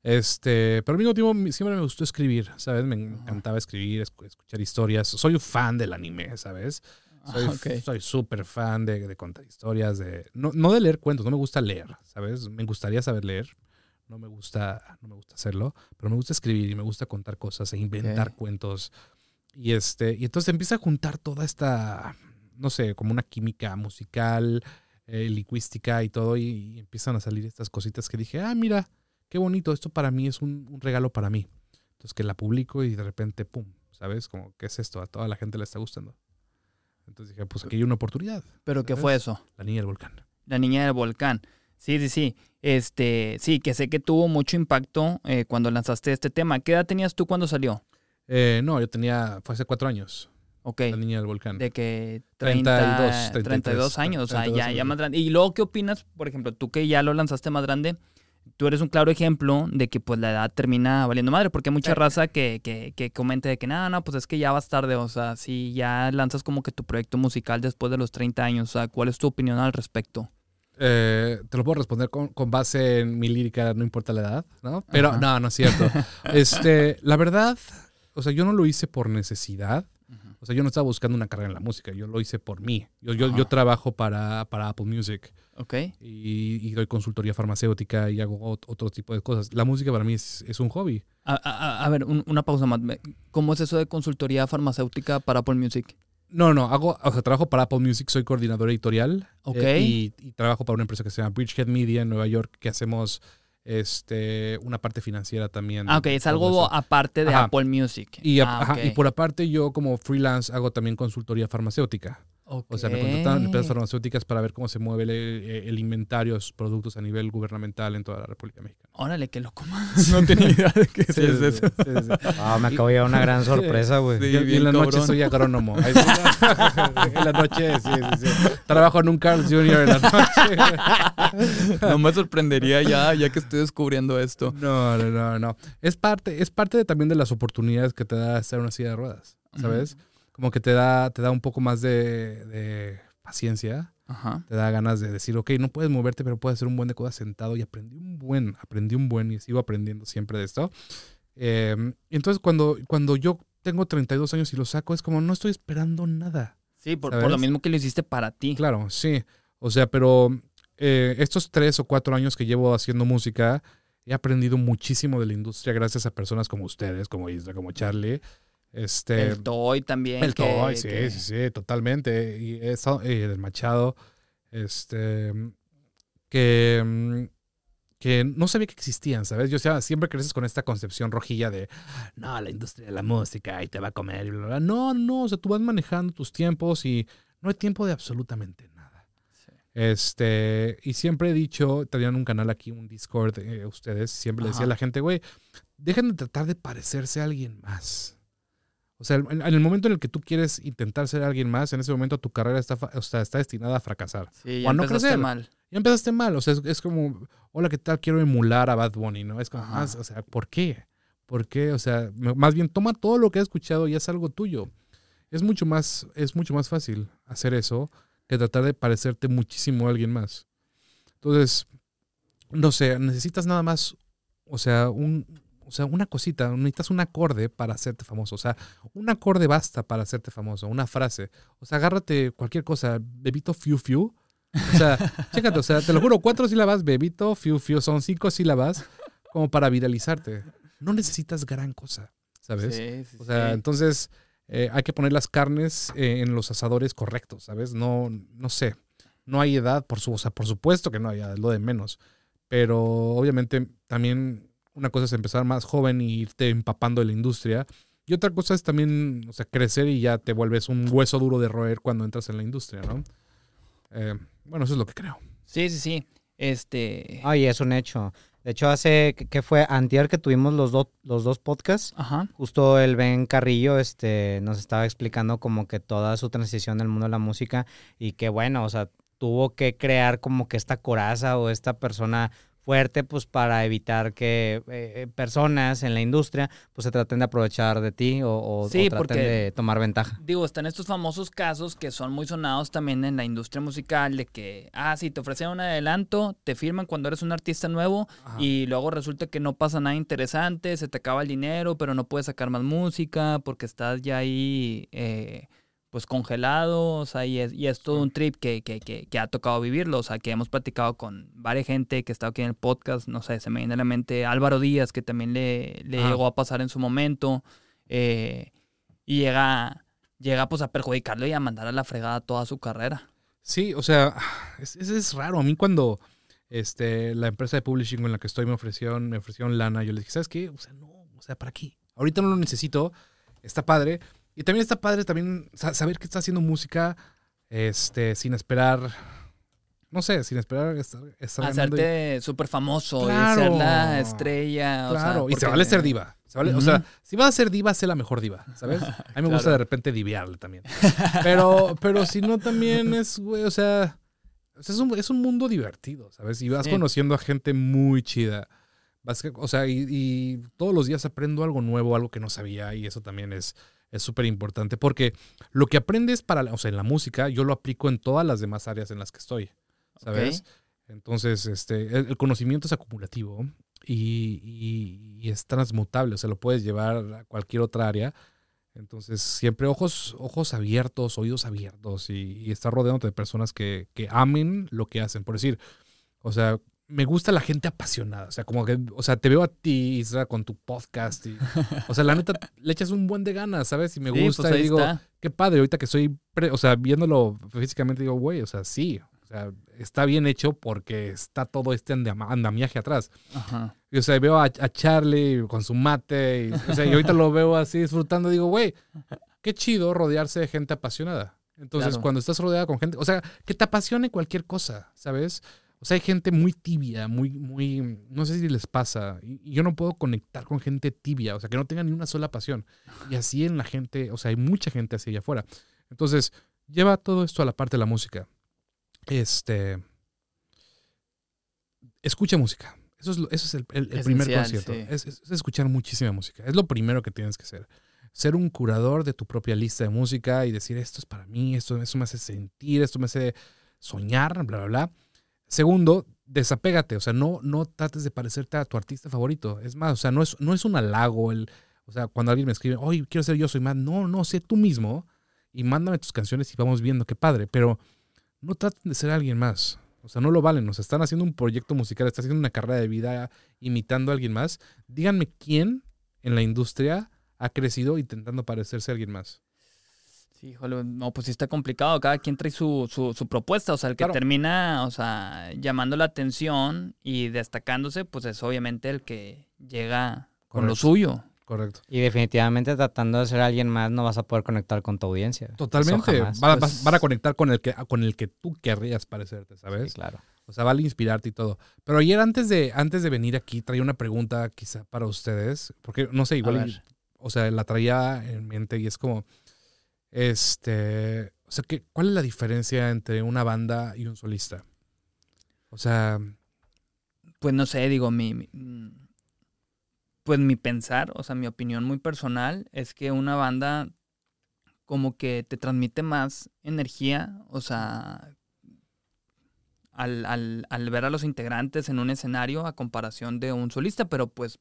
[SPEAKER 2] Este, pero al mismo tiempo siempre me gustó escribir, ¿sabes? Me encantaba escribir, escu- escuchar historias. Soy un fan del anime, ¿sabes? Soy
[SPEAKER 1] Ah,
[SPEAKER 2] soy súper fan de, de contar historias, de no, no de leer cuentos, no me gusta leer, ¿sabes? Me gustaría saber leer, no me gusta, no me gusta hacerlo, pero me gusta escribir y me gusta contar cosas e inventar cuentos. Y este, y entonces empieza a juntar toda esta, no sé, como una química musical, eh, lingüística y todo, y, y empiezan a salir estas cositas que dije, ah, mira, qué bonito, esto para mí es un, un regalo para mí. Entonces que la publico y de repente, pum, ¿sabes? Como, ¿qué es esto? A toda la gente le está gustando. Entonces dije, pues aquí hay una oportunidad.
[SPEAKER 1] ¿Pero qué fue eso?
[SPEAKER 2] La niña del volcán.
[SPEAKER 1] La niña del volcán. Sí, sí, sí. Este, sí, que sé que tuvo mucho impacto eh, cuando lanzaste este tema. ¿Qué edad tenías tú cuando salió?
[SPEAKER 2] Eh, no, yo tenía, fue hace cuatro años,
[SPEAKER 1] Ok.
[SPEAKER 2] la niña del volcán.
[SPEAKER 1] De que
[SPEAKER 2] 32,
[SPEAKER 1] 30,
[SPEAKER 2] 33,
[SPEAKER 1] 32 años, o sea,
[SPEAKER 2] 32
[SPEAKER 1] ya, ya más grande. Y luego, ¿qué opinas? Por ejemplo, tú que ya lo lanzaste más grande, tú eres un claro ejemplo de que pues la edad termina valiendo madre, porque hay mucha
[SPEAKER 2] Sí.
[SPEAKER 1] raza que, que, que comenta de que, no, no, pues es que ya vas tarde, o sea, si ya lanzas como que tu proyecto musical después de los 30 años, o sea, ¿cuál es tu opinión al respecto?
[SPEAKER 2] Eh, te lo puedo responder con, con base en mi lírica, no importa la edad, ¿no? Pero
[SPEAKER 1] Ajá.
[SPEAKER 2] no, no es cierto. este, la verdad, o sea, yo no lo hice por necesidad. O sea, yo no estaba buscando una carrera en la música, yo lo hice por mí. Yo, yo, yo trabajo para, para Apple Music
[SPEAKER 1] ¿Ok?
[SPEAKER 2] y, y doy consultoría farmacéutica y hago ot- otro tipo de cosas. La música para mí es, es un hobby.
[SPEAKER 1] A, a- a ver, un- una pausa más. ¿Cómo es eso de consultoría farmacéutica para Apple Music?
[SPEAKER 2] No, no, hago, o sea, trabajo para Apple Music, soy coordinador editorial.
[SPEAKER 1] Ok.
[SPEAKER 2] eh, y, y trabajo para una empresa que se llama Bridgehead Media en Nueva York, que hacemos este, una parte financiera también.
[SPEAKER 1] Ah, ok, es algo aparte de
[SPEAKER 2] Ajá.
[SPEAKER 1] Apple Music.
[SPEAKER 2] Y,
[SPEAKER 1] ah,
[SPEAKER 2] ajá, y
[SPEAKER 1] ok.
[SPEAKER 2] por aparte yo como freelance hago también consultoría farmacéutica. O sea, me contratan empresas farmacéuticas para ver cómo se mueve el, el inventario de sus productos a nivel gubernamental en toda la República Mexicana.
[SPEAKER 1] Órale, qué loco. no tenía idea de que
[SPEAKER 2] Sí,
[SPEAKER 1] es
[SPEAKER 2] sí,
[SPEAKER 1] eso.
[SPEAKER 2] sí, sí.
[SPEAKER 3] Ah, me acabo de llevar una gran sorpresa, güey.
[SPEAKER 1] Sí,
[SPEAKER 2] Y- en la noche soy agrónomo. En la noche, sí, sí, sí. Trabajo en un Carl's Jr. en la noche.
[SPEAKER 1] No me sorprendería ya, ya que estoy descubriendo esto.
[SPEAKER 2] No, no, no, no. Es parte, es parte de, también de las oportunidades que te da estar en una silla de ruedas, ¿sabes? Como que te da, te da un poco más de, de paciencia,
[SPEAKER 1] Ajá.
[SPEAKER 2] te da ganas de decir, ok, no puedes moverte, pero puedes hacer un buen de cosas sentado y aprendí un buen, aprendí un buen y sigo aprendiendo siempre de esto. Eh, entonces, cuando, cuando yo tengo 32 años y lo saco, es como, no estoy esperando nada.
[SPEAKER 1] Sí, por, por lo mismo que lo hiciste para ti.
[SPEAKER 2] Claro, sí. O sea, pero eh, estos tres o cuatro años que llevo haciendo música, he aprendido muchísimo de la industria gracias a personas como ustedes, como Isla, como Charlie. Este,
[SPEAKER 1] El Toy también.
[SPEAKER 2] el
[SPEAKER 1] que-
[SPEAKER 2] Toy, sí,
[SPEAKER 1] que-
[SPEAKER 2] sí, sí, totalmente. Y eso, eh, del Machado, este, que, que no sabía que existían, ¿sabes? Yo o sea, siempre creces con esta concepción rojilla de, no, la industria de la música y te va a comer y bla, bla, bla. No, no, o sea, tú vas manejando tus tiempos y no hay tiempo de absolutamente nada.
[SPEAKER 1] Sí.
[SPEAKER 2] Este, y siempre he dicho, tenían un canal aquí, un Discord, eh, ustedes, siempre le decía a la gente, güey, dejen de tratar de parecerse a alguien más. O sea, en, en el momento en el que tú quieres intentar ser alguien más, en ese momento tu carrera está, o sea, está destinada a fracasar.
[SPEAKER 1] Sí,
[SPEAKER 2] O
[SPEAKER 1] ya
[SPEAKER 2] a no
[SPEAKER 1] empezaste
[SPEAKER 2] crecer.
[SPEAKER 1] mal.
[SPEAKER 2] Ya empezaste mal, o sea, es, es como, hola, ¿qué tal? Quiero emular a Bad Bunny, ¿no? Es como, más, o sea, ¿por qué? ¿Por qué? O sea, más bien toma todo lo que has escuchado y haz algo tuyo. Es mucho más, es mucho más fácil hacer eso que tratar de parecerte muchísimo a alguien más. Entonces, no sé, necesitas nada más, o sea, un, o sea, una cosita, necesitas un acorde para hacerte famoso. O sea, un acorde basta para hacerte famoso, una frase. O sea, agárrate cualquier cosa, bebito fiu fiu. O sea, chécate, o sea, te lo juro, cuatro sílabas, bebito fiu fiu, son cinco sílabas como para viralizarte. No necesitas gran cosa, ¿sabes?
[SPEAKER 1] Sí, sí,
[SPEAKER 2] O sea,
[SPEAKER 1] sí.
[SPEAKER 2] entonces eh, hay que poner las carnes eh, en los asadores correctos, ¿sabes? No, no sé. No hay edad, por, su, o sea, por supuesto que no hay edad, es lo de menos. Pero obviamente también una cosa es empezar más joven y irte empapando de la industria. Y otra cosa es también, o sea, crecer y ya te vuelves un hueso duro de roer cuando entras en la industria, ¿no? Eh, bueno, eso es lo que creo.
[SPEAKER 1] Sí, sí, sí. Este.
[SPEAKER 3] Ay, es un hecho. De hecho, hace, que- fue antier que tuvimos los, dos los dos podcasts,
[SPEAKER 1] Ajá.
[SPEAKER 3] justo el Ben Carrillo este, nos estaba explicando como que toda su transición del mundo de la música y que bueno, o sea, tuvo que crear como que esta coraza o esta persona fuerte pues para evitar que eh, eh, personas en la industria pues se traten de aprovechar de ti o, o- o
[SPEAKER 1] Sí,
[SPEAKER 3] traten
[SPEAKER 1] porque-
[SPEAKER 3] de tomar ventaja.
[SPEAKER 1] Digo, están estos famosos casos que son muy sonados también en la industria musical de que, ah, sí, te ofrecen un adelanto, te firman cuando eres un artista nuevo
[SPEAKER 2] Ajá.
[SPEAKER 1] y luego resulta que no pasa nada interesante, se te acaba el dinero, pero no puedes sacar más música porque estás ya ahí, eh, pues congelado, o sea, y es, y es todo un trip que, que, que, que ha tocado vivirlo, o sea, que hemos platicado con varias gente que ha estado aquí en el podcast, no sé, se me viene a la mente Álvaro Díaz, que también le, le llegó a pasar en su momento, eh, y llega, llega pues a perjudicarlo y a mandar a la fregada toda su carrera.
[SPEAKER 2] Sí, o sea, es, es, es raro. A mí cuando este, la empresa de publishing en la que estoy me ofrecieron, me ofrecieron lana, yo les dije, ¿sabes qué? O sea, no, o sea, ¿para qué? Ahorita no lo necesito, está padre. Y también está padre también sa- saber que está haciendo música este, sin esperar, no sé, sin esperar estar, estar y-
[SPEAKER 1] Hacerte súper famoso
[SPEAKER 2] Claro.
[SPEAKER 1] y ser la estrella. o sea,
[SPEAKER 2] Claro, y se vale ser diva. se vale- O sea, si vas a ser diva, sé la mejor diva, ¿sabes? A mí me gusta de repente diviarle también. Pero, pero si no, también es, güey, o sea, es, un, es un mundo divertido, ¿sabes? Y vas
[SPEAKER 1] Sí.
[SPEAKER 2] conociendo a gente muy chida. Vas o sea, y, y todos los días aprendo algo nuevo, algo que no sabía, y eso también es es súper importante porque lo que aprendes para, o sea, en la música, yo lo aplico en todas las demás áreas en las que estoy, ¿sabes? Entonces, este, el, el conocimiento es acumulativo y, y- y es transmutable, o sea, lo puedes llevar a cualquier otra área. Entonces, siempre ojos, ojos abiertos, oídos abiertos y, y estar rodeándote de personas que, que amen lo que hacen. Por decir, o sea, me gusta la gente apasionada. O sea, como que, o sea, te veo a ti, Isra, con tu podcast. Y, o sea, la neta, le echas un buen de ganas, ¿sabes? Y me
[SPEAKER 1] Sí,
[SPEAKER 2] gusta
[SPEAKER 1] pues
[SPEAKER 2] y digo,
[SPEAKER 1] está.
[SPEAKER 2] qué padre, ahorita que estoy, pre- o sea, viéndolo físicamente, digo, güey, o sea, sí, o sea, está bien hecho porque está todo este andamiaje atrás.
[SPEAKER 1] Ajá.
[SPEAKER 2] Y, o sea, veo a, a Charlie con su mate, y, o sea, y ahorita lo veo así disfrutando, digo, güey, qué chido rodearse de gente apasionada. Entonces,
[SPEAKER 1] Claro.
[SPEAKER 2] cuando estás rodeada con gente, o sea, que te apasione cualquier cosa, ¿sabes? O sea, hay gente muy tibia, muy, muy, no sé si les pasa, y, yo no puedo conectar con gente tibia, o sea, que no tenga ni una sola pasión. Y así en la gente, o sea, hay mucha gente así allá afuera. Entonces, lleva todo esto a la parte de la música. Este, escucha música. Eso es, lo- eso es el, el- el primer concierto.
[SPEAKER 1] sí.
[SPEAKER 2] Es, es- es escuchar muchísima música. Es lo primero que tienes que hacer. Ser un curador de tu propia lista de música y decir, esto es para mí, esto, esto me hace sentir, esto me hace soñar, bla, bla, bla. Segundo, desapégate. O sea, no, no trates de parecerte a tu artista favorito. Es más, o sea, no es, no es un halago el... O sea, cuando alguien me escribe, oye, quiero ser yo, soy más. No, no, sé tú mismo y mándame tus canciones y vamos viendo qué padre. Pero no traten de ser alguien más. O sea, no lo valen. O sea, están haciendo un proyecto musical, están haciendo una carrera de vida imitando a alguien más. Díganme quién en la industria ha crecido intentando parecerse a alguien más.
[SPEAKER 1] Sí, híjole, no, pues sí está complicado. Cada quien trae su, su, su propuesta. O sea, el que
[SPEAKER 2] Claro.
[SPEAKER 1] termina, o sea, llamando la atención y destacándose, pues es obviamente el que llega con lo suyo.
[SPEAKER 2] Correcto.
[SPEAKER 3] Y definitivamente tratando de ser alguien más no vas a poder conectar con tu audiencia.
[SPEAKER 2] Totalmente. Van,
[SPEAKER 1] Pues-
[SPEAKER 2] van a conectar con el que con el que tú querrías parecerte, ¿sabes?
[SPEAKER 3] Sí, claro.
[SPEAKER 2] O sea, vale inspirarte y todo. Pero ayer antes de, antes de venir aquí traía una pregunta quizá para ustedes, porque no sé, igual, o sea, la traía en mente y es como, este, o sea, ¿qué, ¿cuál es la diferencia entre una banda y un solista? O sea,
[SPEAKER 1] Pues no sé, digo, mi, pues mi pensar, o sea, mi opinión muy personal es que una banda como que te transmite más energía, o sea, al, al, al ver a los integrantes en un escenario a comparación de un solista, pero pues,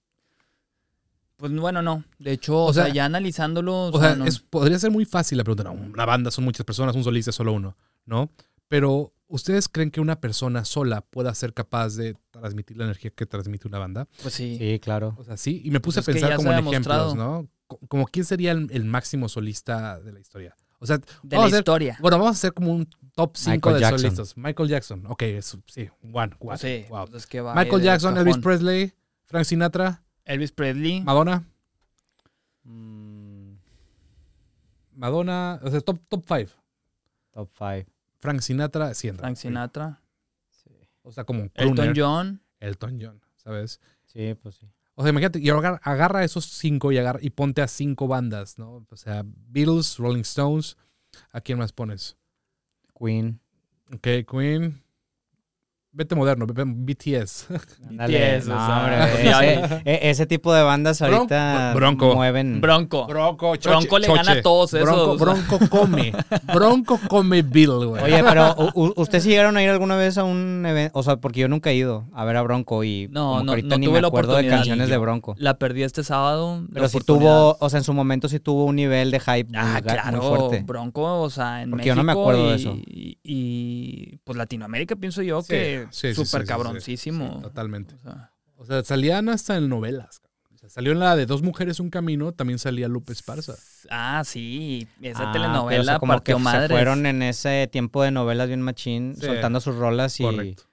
[SPEAKER 1] pues bueno, no. De hecho, o,
[SPEAKER 2] O
[SPEAKER 1] sea,
[SPEAKER 2] sea,
[SPEAKER 1] ya analizándolo, o,
[SPEAKER 2] o sea,
[SPEAKER 1] no-
[SPEAKER 2] es- podría ser muy fácil la pregunta, no, una banda son muchas personas, un solista es solo uno, ¿no? Pero, ¿ustedes creen que una persona sola pueda ser capaz de transmitir la energía que transmite una banda?
[SPEAKER 1] pues sí.
[SPEAKER 3] Sí, claro.
[SPEAKER 2] O sea, sí, y me puse
[SPEAKER 1] Pues
[SPEAKER 2] a pensar
[SPEAKER 1] ya
[SPEAKER 2] como en ejemplos,
[SPEAKER 1] demostrado.
[SPEAKER 2] ¿no? Co- Como quién sería el, el máximo solista de la historia. O sea,
[SPEAKER 1] de la
[SPEAKER 2] hacer-
[SPEAKER 1] historia.
[SPEAKER 2] bueno, vamos a hacer como un top 5
[SPEAKER 3] Michael
[SPEAKER 2] de
[SPEAKER 3] Jackson.
[SPEAKER 2] solistas. Michael Jackson, ok, es- sí, one,
[SPEAKER 1] Pues
[SPEAKER 2] one,
[SPEAKER 1] sí,
[SPEAKER 2] wow.
[SPEAKER 1] pues es que va ahí
[SPEAKER 2] Michael Jackson, Elvis
[SPEAKER 1] cajón.
[SPEAKER 2] Presley, Frank Sinatra,
[SPEAKER 1] Elvis Presley.
[SPEAKER 2] Madonna,
[SPEAKER 3] Mm,
[SPEAKER 2] Madonna, o sea, top, top 5.
[SPEAKER 3] top 5.
[SPEAKER 2] Frank Sinatra, sí entra.
[SPEAKER 1] Frank Sinatra.
[SPEAKER 2] O sea, como
[SPEAKER 1] Elton
[SPEAKER 2] crooner.
[SPEAKER 1] John.
[SPEAKER 2] Elton John, ¿sabes?
[SPEAKER 3] Sí, pues sí.
[SPEAKER 2] O sea, imagínate, y agarra, agarra esos cinco y, agarra, y ponte a cinco bandas, ¿no? O sea, Beatles, Rolling Stones, ¿a quién más pones?
[SPEAKER 3] Queen.
[SPEAKER 2] Ok, Queen, vete moderno, vete BTS.
[SPEAKER 1] BTS,
[SPEAKER 3] no,
[SPEAKER 1] o sea,
[SPEAKER 3] hombre, ese, e- ese tipo de bandas ahorita
[SPEAKER 2] Bronco.
[SPEAKER 3] mueven.
[SPEAKER 1] Bronco.
[SPEAKER 2] Bronco,
[SPEAKER 1] Bronco le gana a todos esos.
[SPEAKER 2] Bronco, Bronco come. Bronco come Bill, güey.
[SPEAKER 3] Oye, pero ¿ustedes sí llegaron a ir alguna vez a un evento? O sea, porque yo nunca he ido a ver a Bronco y
[SPEAKER 1] No,
[SPEAKER 3] como
[SPEAKER 1] no, no
[SPEAKER 3] ni
[SPEAKER 1] tuve
[SPEAKER 3] me
[SPEAKER 1] la
[SPEAKER 3] acuerdo de
[SPEAKER 1] oportunidad.
[SPEAKER 3] canciones de. Bronco.
[SPEAKER 1] La perdí este sábado. la
[SPEAKER 3] Pero sí tuvo, o sea, en su momento sí tuvo un nivel de hype muy,
[SPEAKER 1] Ah,
[SPEAKER 3] ga-
[SPEAKER 1] claro,
[SPEAKER 3] muy fuerte.
[SPEAKER 1] Bronco, o sea, en
[SPEAKER 3] Porque
[SPEAKER 1] México
[SPEAKER 3] yo no me acuerdo
[SPEAKER 1] y,
[SPEAKER 3] de eso.
[SPEAKER 1] Y, y, pues Latinoamérica pienso yo
[SPEAKER 2] Sí,
[SPEAKER 1] que súper
[SPEAKER 2] sí, sí, sí,
[SPEAKER 1] cabroncísimo.
[SPEAKER 2] sí, totalmente.
[SPEAKER 1] O sea,
[SPEAKER 2] O sea, salían hasta en novelas. O sea, salió en la de Dos Mujeres, Un Camino, también salía Lupe Esparza.
[SPEAKER 1] ah, sí, esa
[SPEAKER 3] Ah,
[SPEAKER 1] telenovela
[SPEAKER 3] pero, o sea, como que
[SPEAKER 1] madres.
[SPEAKER 3] se fueron en ese tiempo de novelas bien machín,
[SPEAKER 2] Sí.
[SPEAKER 3] soltando sus rolas y
[SPEAKER 2] Correcto.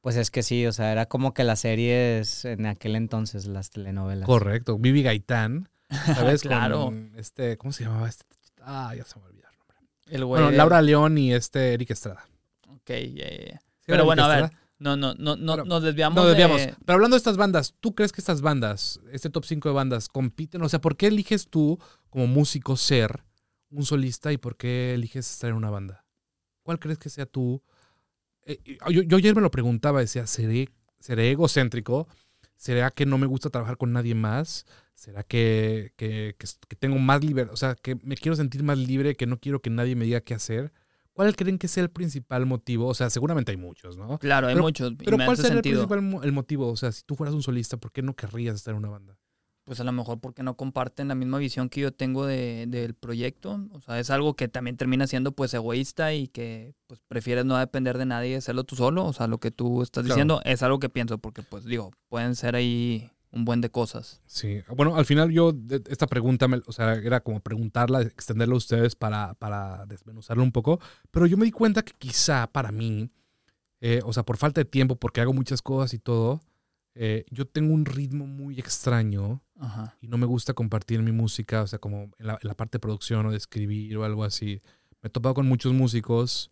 [SPEAKER 3] pues es que sí, o sea, era como que las series en aquel entonces, las telenovelas.
[SPEAKER 2] Correcto. Vivi Gaitán, ¿sabes?
[SPEAKER 1] Claro.
[SPEAKER 2] Con este, ¿cómo se llamaba este? Ah, ya se me olvidó. el nombre.
[SPEAKER 1] El güey
[SPEAKER 2] Bueno,
[SPEAKER 1] de-
[SPEAKER 2] Laura León y este Eric Estrada.
[SPEAKER 1] Ok, ya, ya, ya.
[SPEAKER 2] ¿Sí
[SPEAKER 1] Pero bueno, a
[SPEAKER 2] Eric
[SPEAKER 1] ver, no, no, no, no
[SPEAKER 2] Pero-
[SPEAKER 1] nos desviamos.
[SPEAKER 2] No, desviamos.
[SPEAKER 1] de-
[SPEAKER 2] Pero hablando de estas bandas, ¿tú crees que estas bandas, este top 5 de bandas, compiten? O sea, ¿por qué eliges tú como músico ser un solista y por qué eliges estar en una banda? ¿Cuál crees que sea tú? Eh, yo, yo ayer me lo preguntaba, decía, ¿seré, ¿seré egocéntrico? ¿Será que no me gusta trabajar con nadie más? ¿Será que, que, que- que tengo más libertad? O sea, que me quiero sentir más libre, que no quiero que nadie me diga qué hacer. ¿Cuál creen que sea el principal motivo? O sea, seguramente hay muchos, ¿no?
[SPEAKER 1] Claro, hay
[SPEAKER 2] Pero-
[SPEAKER 1] muchos.
[SPEAKER 2] Pero ¿cuál sería
[SPEAKER 1] sentido.
[SPEAKER 2] el principal el motivo? O sea, si tú fueras un solista, ¿por qué no querrías estar en una banda?
[SPEAKER 1] Pues a lo mejor porque no comparten la misma visión que yo tengo de- del proyecto. O sea, es algo que también termina siendo pues egoísta y que pues prefieres no depender de nadie y hacerlo tú solo. O sea, lo que tú estás
[SPEAKER 2] Claro.
[SPEAKER 1] diciendo es algo que pienso porque pues digo, pueden ser ahí un buen de cosas.
[SPEAKER 2] Sí, bueno, al final yo, esta pregunta, me- o sea, era como preguntarla, extenderla a ustedes para, para desmenuzarlo un poco, pero yo me di cuenta que quizá para mí, eh, o sea, por falta de tiempo, porque hago muchas cosas y todo, eh, yo tengo un ritmo muy extraño
[SPEAKER 1] Ajá.
[SPEAKER 2] y no me gusta compartir mi música, o sea, como en la, en la parte de producción o de escribir o algo así. Me he topado con muchos músicos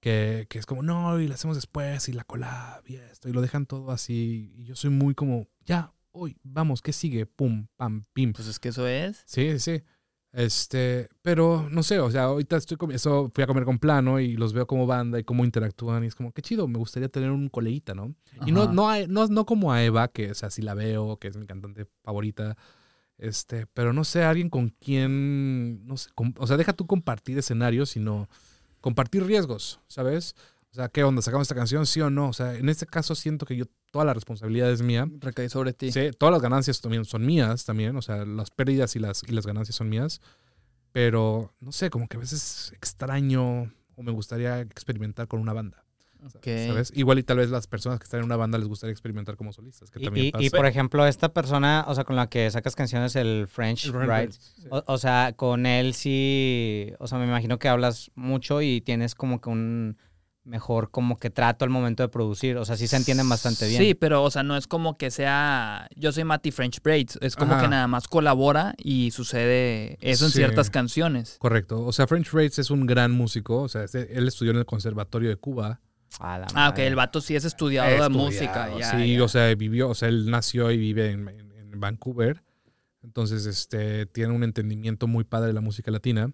[SPEAKER 2] que, que es como, no, y lo hacemos después, y la collab, y esto, y lo dejan todo así. Y yo soy muy como, ya, hoy, vamos, ¿qué sigue? Pum, pam, pim.
[SPEAKER 1] Pues es que eso es.
[SPEAKER 2] Sí, sí. Este, pero no sé, o sea, ahorita estoy eso fui a comer con plano y los veo como banda y cómo interactúan y es como, qué chido, me gustaría tener un coleguita, ¿no? Y no,
[SPEAKER 1] Ajá.
[SPEAKER 2] no, a- no, no como a Eva, que o sea, sí la veo, que es mi cantante favorita. Este, pero no sé, alguien con quien, no sé, com- o sea, deja tú compartir escenarios, sino compartir riesgos, ¿sabes? O sea, ¿qué onda? ¿Sacamos esta canción? ¿Sí o no? O sea, en este caso siento que yo, toda la responsabilidad es mía.
[SPEAKER 1] Recae sobre ti.
[SPEAKER 2] Sí, todas las ganancias también son mías también, o sea, las pérdidas y las, y las ganancias son mías. Pero, no sé, como que a veces extraño o me gustaría experimentar con una banda.
[SPEAKER 1] Ok.
[SPEAKER 2] ¿Sabes? Igual y tal vez las personas que están en una banda les gustaría experimentar como solistas, que
[SPEAKER 3] Y,
[SPEAKER 2] también
[SPEAKER 3] y-
[SPEAKER 2] pasa.
[SPEAKER 3] y, por ejemplo, esta persona, o sea, con la que sacas canciones, el French,
[SPEAKER 2] El
[SPEAKER 3] right?
[SPEAKER 2] Sí.
[SPEAKER 3] O, o sea, con él sí, o sea, me imagino que hablas mucho y tienes como que un mejor como que trato al momento de producir, o sea, sí se entienden bastante bien.
[SPEAKER 1] Sí, pero o sea, no es como que sea yo soy Matty French Braids, es como
[SPEAKER 2] Ajá.
[SPEAKER 1] que nada más colabora y sucede eso en
[SPEAKER 2] Sí.
[SPEAKER 1] ciertas canciones.
[SPEAKER 2] Correcto. O sea, French Rates es un gran músico. O sea, este- él estudió en el Conservatorio de Cuba.
[SPEAKER 1] Ah, ok, el vato sí es estudiado de
[SPEAKER 2] Estudiado,
[SPEAKER 1] música. Ya,
[SPEAKER 2] sí,
[SPEAKER 1] ya.
[SPEAKER 2] o sea, vivió, o sea, él nació y vive en, en- en Vancouver. Entonces, este, tiene un entendimiento muy padre de la música latina.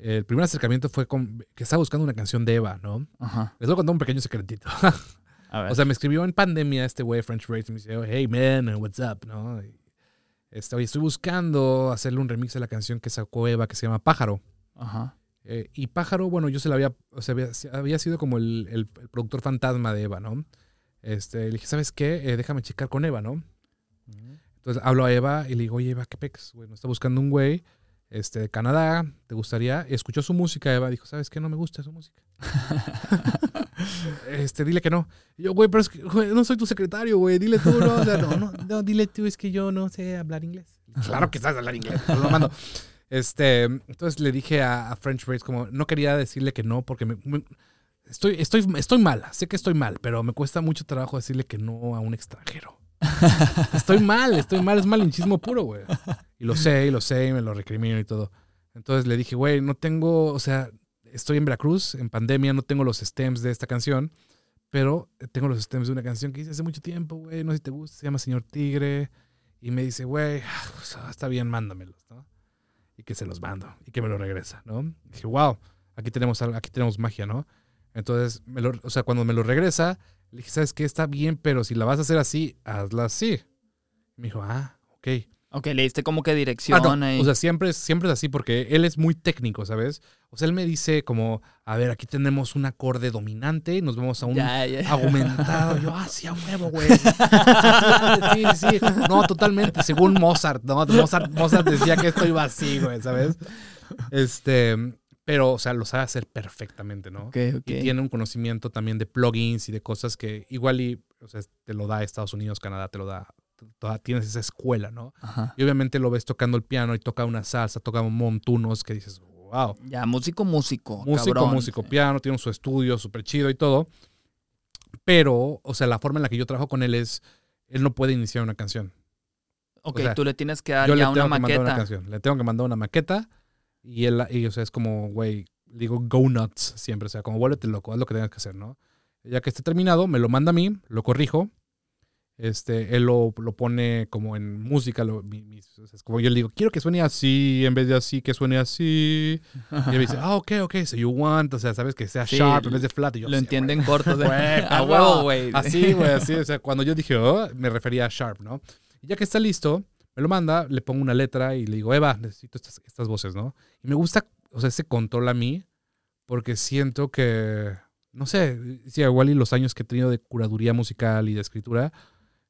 [SPEAKER 2] El primer acercamiento fue con, que estaba buscando una canción de Eva, ¿no?
[SPEAKER 1] Ajá.
[SPEAKER 2] Les voy a contar un pequeño secretito.
[SPEAKER 1] A ver.
[SPEAKER 2] o sea, me escribió en pandemia este güey, French Rates, y me dice, hey man, what's up, ¿no? Y, este, oye, estoy buscando hacerle un remix de la canción que sacó Eva que se llama Pájaro.
[SPEAKER 1] Ajá.
[SPEAKER 2] Eh, y Pájaro, bueno, yo se la había, o sea, había, había sido como el, el- el productor fantasma de Eva, ¿no? Este, le dije, ¿sabes qué? Eh, déjame checar con Eva, ¿no?
[SPEAKER 3] Ujú.
[SPEAKER 2] Entonces hablo a Eva y le digo, oye, Eva, ¿qué pex? Bueno, está buscando un güey este, de Canadá, ¿te gustaría? Escuchó su música, Eva, dijo, ¿sabes qué? No me gusta su música. este, dile que no. Y yo, güey, pero es que, güey, no soy tu secretario, güey, dile tú, no, o sea, no, no, no, dile tú, es que yo no sé hablar inglés. Claro que sabes hablar inglés, lo mando. Este, entonces le dije a, a French Race como, no quería decirle que no porque me, me- estoy, estoy, estoy mal, sé que estoy mal, pero me cuesta mucho trabajo decirle que no a un extranjero. Estoy mal, estoy mal, es malinchismo puro, güey. Y lo sé, y lo sé, y me lo recrimino y todo. Entonces le dije, güey, no tengo, o sea, estoy en Veracruz, en pandemia, no tengo los stems de esta canción, pero tengo los stems de una canción que hice hace mucho tiempo, güey, no sé si te gusta, se llama Señor Tigre. Y me dice, güey, pues, está bien, mándamelos, ¿no? Y que se los mando y que me lo regresa, ¿no? dije, wow, aquí tenemos, aquí tenemos magia, ¿no? Entonces, me lo- o sea, cuando me lo regresa, le dije, ¿sabes qué? Está bien, pero si la vas a hacer así, hazla así. Me dijo, ah, ok.
[SPEAKER 1] Ok, le diste como que dirección
[SPEAKER 2] Ah, no,
[SPEAKER 1] ahí.
[SPEAKER 2] O sea, siempre, es- siempre es así porque él es muy técnico, ¿sabes? O sea, él me dice como, a ver, aquí tenemos un acorde dominante y nos vamos a un
[SPEAKER 1] ya, ya.
[SPEAKER 2] aumentado. Yo, ah, sí, a huevo, güey. Sí, sí, sí. No, totalmente. Según Mozart, ¿no? Mozart, Mozart decía que esto iba así, güey, ¿sabes? Este, pero, o sea, lo sabe hacer perfectamente, ¿no?
[SPEAKER 1] Ok, ok.
[SPEAKER 2] Y tiene un conocimiento también de plugins y de cosas que igual y, o sea, te lo da Estados Unidos, Canadá, te lo da. toda- Tienes esa escuela, ¿no?
[SPEAKER 1] Ajá.
[SPEAKER 2] Y obviamente lo ves tocando el piano y toca una salsa, toca un montunos que dices, wow.
[SPEAKER 1] Ya, músico, músico.
[SPEAKER 2] Músico,
[SPEAKER 1] cabrón.
[SPEAKER 2] músico, piano, tiene su estudio súper chido y todo. Pero, o sea, la forma en la que yo trabajo con él es, él no puede iniciar una canción.
[SPEAKER 1] Ok,
[SPEAKER 2] o sea,
[SPEAKER 1] tú le tienes que dar
[SPEAKER 2] yo le
[SPEAKER 1] ya
[SPEAKER 2] tengo
[SPEAKER 1] una
[SPEAKER 2] que mandar una
[SPEAKER 1] maqueta.
[SPEAKER 2] canción. Le tengo que mandar una maqueta y él, y, o sea, es como, güey, digo, go nuts siempre. O sea, como vuélvete loco, haz lo que tengas que hacer, ¿no? Ya que esté terminado, me lo manda a mí, lo corrijo. Este, él lo, lo pone como en música, lo, mi- sea, es como yo le digo, quiero que suene así, en vez de así, que suene así. Y él me dice, ah, ok, ok, so you want, o sea, sabes que sea
[SPEAKER 1] Sí,
[SPEAKER 2] sharp en vez de flat. Y yo,
[SPEAKER 1] Lo
[SPEAKER 2] "Sí,
[SPEAKER 1] entienden corto. de- a huevo, güey.
[SPEAKER 2] Así, güey, así. O sea, cuando yo dije, oh, me refería a Sharp, ¿no? Y ya que está listo, me lo manda, le pongo una letra y le digo, Eva, necesito estas, estas voces, ¿no? Y me gusta, o sea, ese control a mí, porque siento que, no sé, sí, igual y los años que he tenido de curaduría musical y de escritura,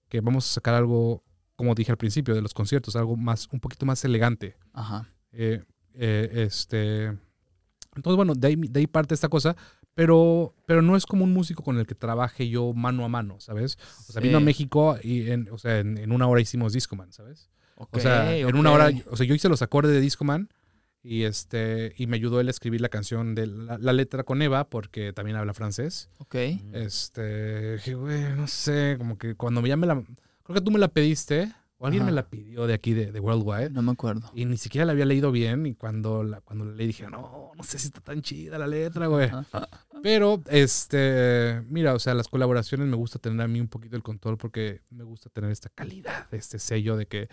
[SPEAKER 2] que vamos a sacar algo, como dije al principio de los conciertos, algo más, un poquito más elegante.
[SPEAKER 1] Ajá.
[SPEAKER 2] Eh, eh, este. Entonces, bueno, de ahí, de ahí parte esta cosa, pero, pero no es como un músico con el que trabaje yo mano a mano, ¿sabes? O sea, vino a. México y en, o sea, en, en una hora hicimos Discoman, ¿sabes?
[SPEAKER 1] Ok,
[SPEAKER 2] O sea, en una hora, o sea, yo hice los acordes de Discoman y este y me ayudó él a escribir la canción de la, la letra con Eva porque también habla francés.
[SPEAKER 1] Ok.
[SPEAKER 2] Este, dije, güey, no sé, como que cuando me llame la creo que tú me la pediste o alguien
[SPEAKER 1] Ajá.
[SPEAKER 2] me la pidió de aquí de, de Worldwide.
[SPEAKER 1] No me acuerdo.
[SPEAKER 2] Y ni siquiera la había leído bien. Y cuando la, cuando la leí dije, no, no sé si está tan chida la letra, güey. Pero, este, mira, o sea, las colaboraciones me gusta tener a mí un poquito el control porque me gusta tener esta calidad, este sello de que,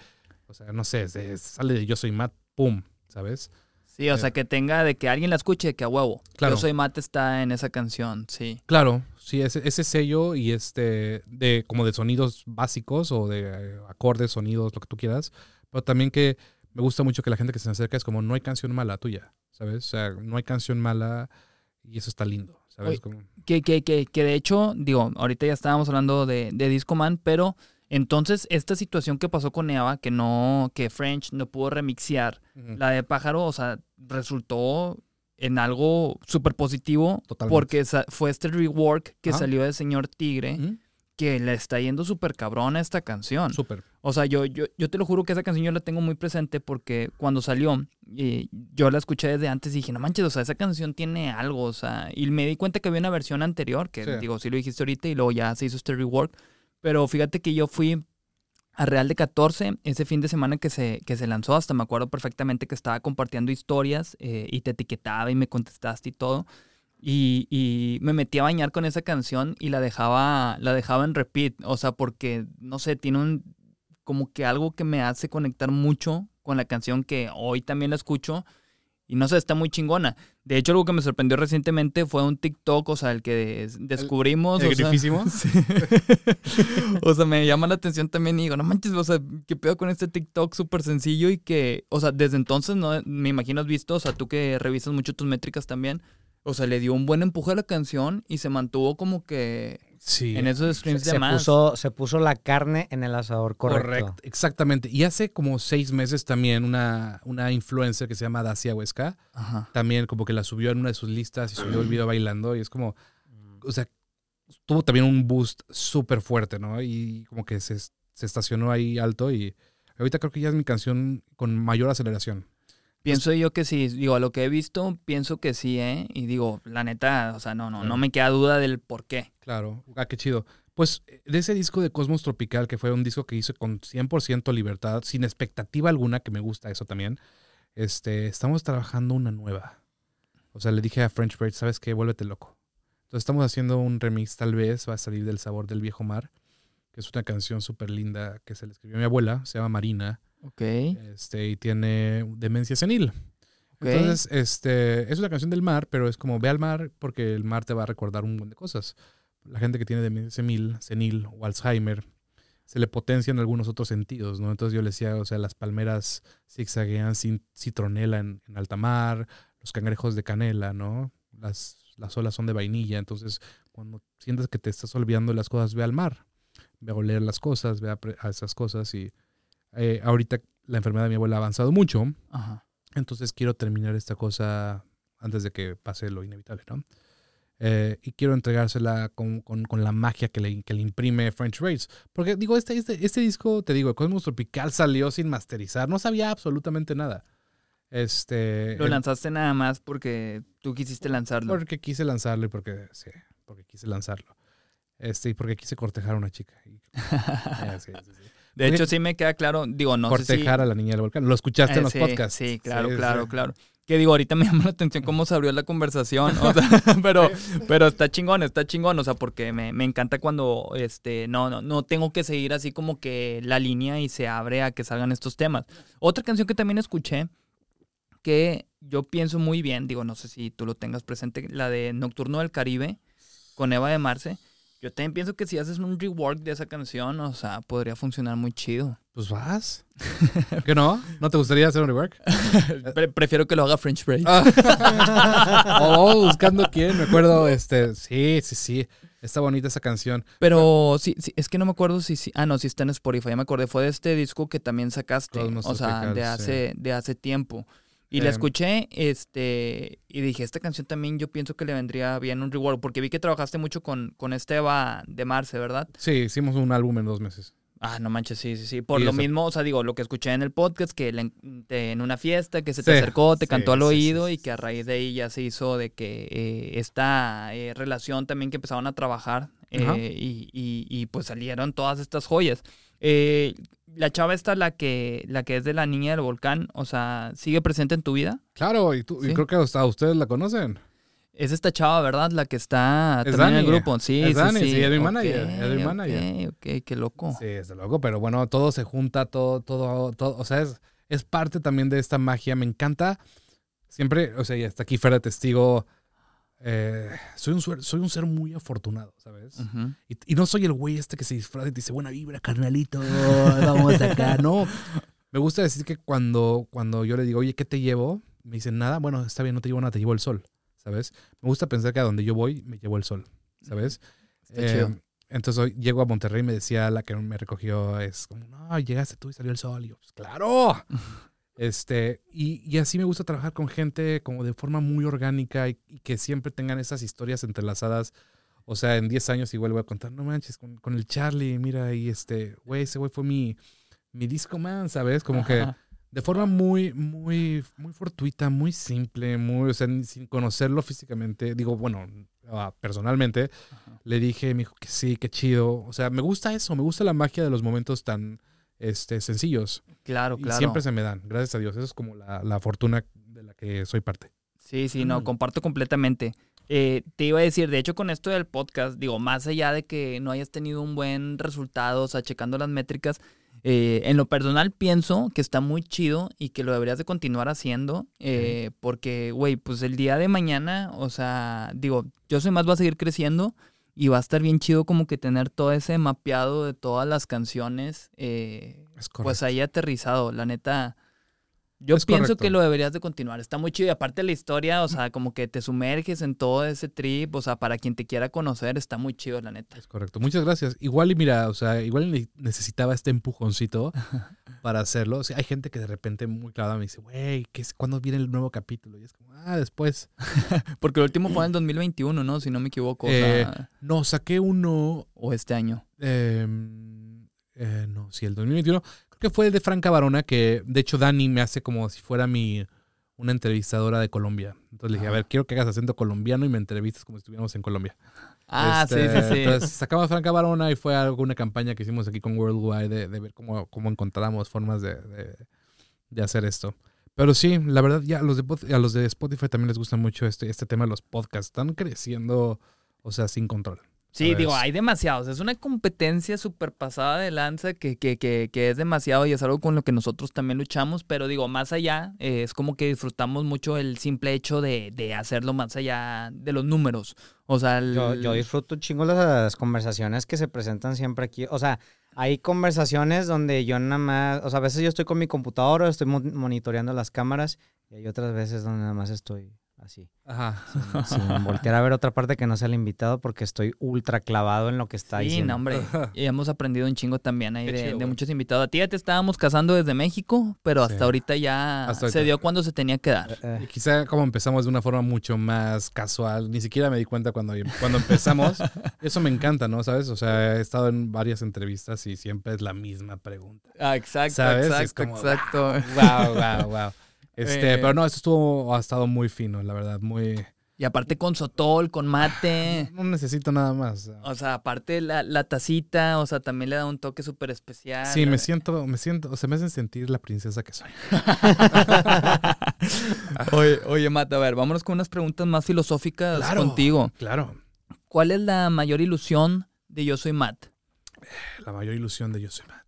[SPEAKER 2] o sea, no sé, se- sale de Yo Soy Matt, pum, ¿sabes?
[SPEAKER 1] Sí, o sea, que tenga de que alguien la escuche, que a huevo.
[SPEAKER 2] Claro.
[SPEAKER 1] Yo soy Mate está en esa canción, sí.
[SPEAKER 2] Claro, sí, ese, ese sello y este, de como de sonidos básicos o de acordes, sonidos, lo que tú quieras. Pero también que me gusta mucho que la gente que se acerca es como, no hay canción mala tuya, ¿sabes? O sea, no hay canción mala y eso está lindo, ¿sabes?
[SPEAKER 1] Oye,
[SPEAKER 2] Como-
[SPEAKER 1] Que, que, que, que de hecho, digo, ahorita ya estábamos hablando de, de Discoman, pero entonces esta situación que pasó con Eva, que no, que French no pudo remixear, la de Pájaro, o sea, resultó en algo súper positivo
[SPEAKER 2] Totalmente.
[SPEAKER 1] porque fue este rework que salió de Señor Tigre que le está yendo súper cabrón a esta canción.
[SPEAKER 2] Súper.
[SPEAKER 1] O sea, yo, yo, yo te lo juro que esa canción yo la tengo muy presente porque cuando salió, yo la escuché desde antes y dije, no manches, o sea, esa canción tiene algo, o sea, y me di cuenta que había una versión anterior, que
[SPEAKER 2] Sí.
[SPEAKER 1] digo, sí lo dijiste ahorita y luego ya se hizo este rework, pero fíjate que yo fui a Real de 14 ese fin de semana que se, que se lanzó, hasta me acuerdo perfectamente que estaba compartiendo historias eh, y te etiquetaba y me contestaste y todo. Y, y me metí a bañar con esa canción y la dejaba, la dejaba en repeat. O sea, porque, no sé, tiene un como que algo que me hace conectar mucho con la canción que hoy también la escucho. Y no sé, está muy chingona. De hecho, algo que me sorprendió recientemente fue un TikTok, o sea, el que des- descubrimos.
[SPEAKER 2] ¿El
[SPEAKER 1] o sea,
[SPEAKER 2] grifísimo?
[SPEAKER 1] Sí. o sea, me llama la atención también y digo, no manches, o sea, ¿qué pedo con este TikTok súper sencillo y que, o sea, desde entonces, no me imagino has visto, o sea, tú que revisas mucho tus métricas también, o sea, le dio un buen empuje a la canción y se mantuvo como que
[SPEAKER 2] Sí.
[SPEAKER 1] en esos
[SPEAKER 3] Se,
[SPEAKER 1] streams de
[SPEAKER 3] se
[SPEAKER 1] más.
[SPEAKER 3] puso, se puso la carne en el asador correcto.
[SPEAKER 2] Correcto, exactamente. Y hace como seis meses también una, una influencer que se llama Dacia Huesca,
[SPEAKER 1] Ajá.
[SPEAKER 2] también como que la subió en una de sus listas y subió el video bailando y es como, o sea, tuvo también un boost súper fuerte, ¿no? Y como que se, se estacionó ahí alto y ahorita creo que ya es mi canción con mayor aceleración.
[SPEAKER 1] Pienso yo que sí, digo, a lo que he visto, pienso que sí, ¿eh? Y digo, la neta, o sea, no, no, no me queda duda del por qué.
[SPEAKER 2] Claro, ah, qué chido. Pues de ese disco de Cosmos Tropical, que fue un disco que hice con 100% libertad, sin expectativa alguna, que me gusta eso también, este, estamos trabajando una nueva. O sea, le dije a French Bird, ¿sabes qué? Vuélvete loco. Entonces estamos haciendo un remix, tal vez, va a salir del sabor del viejo mar, que es una canción súper linda que se le escribió a mi abuela, se llama Marina,
[SPEAKER 1] Ok.
[SPEAKER 2] este, y tiene demencia senil.
[SPEAKER 1] Ok.
[SPEAKER 2] Entonces, este, es una canción del mar, pero es como ve al mar porque el mar te va a recordar un montón de cosas. La gente que tiene demencia senil, senil o Alzheimer se le potencian algunos otros sentidos, ¿no? Entonces yo le decía, o sea, las palmeras zigzaguean sin citronela en, en alta mar, los cangrejos de canela, ¿no? Las, las olas son de vainilla, entonces cuando sientes que te estás olvidando de las cosas, ve al mar, ve a oler las cosas, ve a, a esas cosas y eh, ahorita la enfermedad de mi abuela ha avanzado mucho,
[SPEAKER 1] Ajá.
[SPEAKER 2] entonces quiero terminar esta cosa antes de que pase lo inevitable, ¿no? Eh, y quiero entregársela con, con- con la magia que le, que le imprime French Race. Porque digo, este, este, este disco, te digo, Cosmos Tropical salió sin masterizar, no sabía absolutamente nada. Este,
[SPEAKER 1] Lo
[SPEAKER 2] el-
[SPEAKER 1] lanzaste nada más porque tú quisiste lanzarlo.
[SPEAKER 2] porque quise lanzarlo y porque, sí, porque quise lanzarlo. Este, y porque quise cortejar a una chica. Y- eh, sí, sí, sí.
[SPEAKER 1] De hecho, sí me queda claro, digo, no sé si...
[SPEAKER 2] cortejar a la niña del volcán. Lo escuchaste
[SPEAKER 1] Eh,
[SPEAKER 2] en los
[SPEAKER 1] sí,
[SPEAKER 2] podcasts.
[SPEAKER 1] Sí, claro,
[SPEAKER 2] Sí,
[SPEAKER 1] claro,
[SPEAKER 2] sí.
[SPEAKER 1] claro. Que digo, ahorita me llama la atención cómo se abrió la conversación. o sea, pero, pero está chingón, está chingón. O sea, porque me, me encanta cuando este, no, no, no tengo que seguir así como que la línea y se abre a que salgan estos temas. Otra canción que también escuché, que yo pienso muy bien, digo, no sé si tú lo tengas presente, la de Nocturno del Caribe con Eva de Marce. Yo también pienso que si haces un rework de esa canción, o sea, podría funcionar muy chido.
[SPEAKER 2] Pues vas. ¿Qué no? ¿No te gustaría hacer un rework?
[SPEAKER 1] Pre- prefiero que lo haga French Break.
[SPEAKER 2] Ah. oh, buscando quién, me acuerdo, este, sí, sí, sí, está bonita esa canción.
[SPEAKER 1] Pero sí, sí, es que no me acuerdo si, si- ah, no, si está en Spotify, ya me acordé, fue de este disco que también sacaste, o sea, de
[SPEAKER 2] sí.
[SPEAKER 1] hace, de hace tiempo. Y la
[SPEAKER 2] Em.
[SPEAKER 1] escuché, este, y dije, esta canción también yo pienso que le vendría bien un reward, porque vi que trabajaste mucho con, con Esteba de Marce, ¿verdad?
[SPEAKER 2] Sí, hicimos un álbum en dos meses.
[SPEAKER 1] Ah, no manches, sí, sí, sí. Por lo mismo, o sea, digo, lo que escuché en el podcast, que le en, te- en una fiesta, que se te
[SPEAKER 2] Sí,
[SPEAKER 1] acercó, te
[SPEAKER 2] sí,
[SPEAKER 1] cantó al
[SPEAKER 2] sí,
[SPEAKER 1] oído y que a raíz de ahí ya se hizo de que eh, esta eh, relación también que empezaron a trabajar eh, y, y- y, pues salieron todas estas joyas. La chava esta, la que, la que es de la niña del volcán, o sea, ¿sigue presente en tu vida?
[SPEAKER 2] Claro, y, tú, y creo que hasta ustedes la conocen.
[SPEAKER 1] Es esta chava, ¿verdad? La que está
[SPEAKER 2] Es
[SPEAKER 1] también en el grupo. Sí,
[SPEAKER 2] es
[SPEAKER 1] sí,
[SPEAKER 2] Dani,
[SPEAKER 1] sí.
[SPEAKER 2] sí, es mi manager, es mi manager.
[SPEAKER 1] Ok, ok, qué loco.
[SPEAKER 2] Sí, desde luego, pero bueno, todo se junta, todo, todo, todo, o sea, es, es parte también de esta magia. Me encanta. Siempre, o sea, y hasta aquí fuera testigo. Eh, soy, un, soy un ser muy afortunado, ¿sabes? Y, y no soy el güey este que se disfraza y te dice, buena vibra, carnalito, vamos acá. No, me gusta decir que cuando, cuando yo le digo, oye, ¿qué te llevo? Me dicen, nada, bueno, está bien, no te llevo nada, te llevo el sol, ¿sabes? Me gusta pensar que a donde yo voy, me llevo el sol, ¿sabes?
[SPEAKER 1] Está
[SPEAKER 2] Eh,
[SPEAKER 1] chido.
[SPEAKER 2] entonces hoy llego a Monterrey y me decía la que me recogió, es como, no, llegaste tú y salió el sol. Y yo, pues claro. Este, y, y así me gusta trabajar con gente como de forma muy orgánica y, y que siempre tengan esas historias entrelazadas. O sea, en 10 años igual voy a contar, no manches, con, con el Charlie, mira, y este, güey, ese güey fue mi, mi disco man, ¿sabes? Como que de forma muy, muy, muy fortuita, muy simple, muy, o sea, sin conocerlo físicamente. Digo, bueno, ah, personalmente,
[SPEAKER 1] Ajá.
[SPEAKER 2] le dije, me dijo que sí, qué chido. O sea, me gusta eso, me gusta la magia de los momentos tan este, sencillos.
[SPEAKER 1] Claro,
[SPEAKER 2] Y
[SPEAKER 1] claro.
[SPEAKER 2] siempre se me dan, gracias a Dios. Eso es como la, la fortuna de la que soy parte.
[SPEAKER 1] Sí, sí, no,
[SPEAKER 2] Mm.
[SPEAKER 1] comparto completamente. Eh, te iba a decir, de hecho, con esto del podcast, digo, más allá de que no hayas tenido un buen resultado, o sea, checando las métricas, eh, en lo personal pienso que está muy chido y que lo deberías de continuar haciendo, eh, porque, güey, pues el día de mañana, o sea, digo, yo soy más, va a seguir creciendo y va a estar bien chido como que tener todo ese mapeado de todas las canciones, eh,
[SPEAKER 2] Es
[SPEAKER 1] pues ahí aterrizado, la neta. Yo
[SPEAKER 2] Es
[SPEAKER 1] pienso
[SPEAKER 2] correcto.
[SPEAKER 1] que lo deberías de continuar. Está muy chido. Y aparte la historia, o sea, como que te sumerges en todo ese trip. O sea, para quien te quiera conocer, está muy chido, la neta.
[SPEAKER 2] Es correcto. Muchas gracias. Igual y mira, o sea, igual ne- necesitaba este empujoncito para hacerlo. O sea, hay gente que de repente muy clavada me dice, güey, ¿qué es, ¿cuándo viene el nuevo capítulo? Y es como, ah, después.
[SPEAKER 1] Porque el último fue en 2021, ¿no? Si no me equivoco. O,
[SPEAKER 2] Eh,
[SPEAKER 1] sea,
[SPEAKER 2] No, saqué uno
[SPEAKER 1] o este año.
[SPEAKER 2] Eh, eh, no, sí, el 2021. Que fue el de Franca Barona, que de hecho Dani me hace como si fuera mi una entrevistadora de Colombia. Entonces le dije, a
[SPEAKER 1] Ajá.
[SPEAKER 2] ver, quiero que hagas acento colombiano y me entrevistes como si estuviéramos en Colombia.
[SPEAKER 1] Ah,
[SPEAKER 2] Este,
[SPEAKER 1] sí, sí, sí.
[SPEAKER 2] Entonces sacamos Franca Barona y fue alguna campaña que hicimos aquí con Worldwide de, de ver cómo, cómo encontramos formas de, de- de hacer esto. Pero sí, la verdad, ya a los, de, a los de Spotify también les gusta mucho este, este tema de los podcasts. Están creciendo, o sea, sin control.
[SPEAKER 1] Sí, digo, hay demasiados. Es una competencia súper pasada de lanza que, que, que, que es demasiado y es algo con lo que nosotros también luchamos. Pero digo, más allá, eh, es como que disfrutamos mucho el simple hecho de, de hacerlo más allá de los números. O sea, el-
[SPEAKER 3] Yo, yo disfruto chingo las conversaciones que se presentan siempre aquí. O sea, hay conversaciones donde yo nada más, o sea, a veces yo estoy con mi computadora, estoy mo- monitoreando las cámaras y hay otras veces donde nada más estoy así,
[SPEAKER 2] Ajá.
[SPEAKER 3] sin, sin voltear a ver otra parte que no sea el invitado porque estoy ultra clavado en lo que está
[SPEAKER 1] Sí,
[SPEAKER 3] diciendo.
[SPEAKER 1] no, hombre. Y hemos aprendido un chingo también ahí de,
[SPEAKER 2] chido,
[SPEAKER 1] de
[SPEAKER 2] güey.
[SPEAKER 1] muchos invitados. A ti ya te estábamos casando desde México, pero hasta
[SPEAKER 2] Sí.
[SPEAKER 1] ahorita ya
[SPEAKER 2] Hasta
[SPEAKER 1] se
[SPEAKER 2] ahorita.
[SPEAKER 1] dio cuando se tenía que dar.
[SPEAKER 3] Eh,
[SPEAKER 2] Y quizá como empezamos de una forma mucho más casual, ni siquiera me di cuenta cuando, cuando empezamos. Eso me encanta, ¿no? ¿Sabes? O sea, he estado en varias entrevistas y siempre es la misma pregunta.
[SPEAKER 1] Ah, exacto,
[SPEAKER 2] ¿Sabes? Es
[SPEAKER 1] exacto,
[SPEAKER 2] como,
[SPEAKER 1] exacto.
[SPEAKER 2] Wow, wow, wow. Este,
[SPEAKER 1] Eh.
[SPEAKER 2] pero no, eso estuvo, ha estado muy fino, la verdad, muy...
[SPEAKER 1] Y aparte con sotol, con mate.
[SPEAKER 2] No necesito nada más.
[SPEAKER 1] O sea, aparte la, la tacita, o sea, también le da un toque súper especial.
[SPEAKER 2] Sí, me siento, me siento, o sea, me hacen sentir la princesa que soy.
[SPEAKER 1] oye, oye, Matt, a ver, vámonos con unas preguntas más filosóficas
[SPEAKER 2] Claro.
[SPEAKER 1] contigo.
[SPEAKER 2] Claro,
[SPEAKER 1] ¿Cuál es la mayor ilusión de Yo Soy Matt?
[SPEAKER 2] la mayor ilusión de Yo Soy Matt.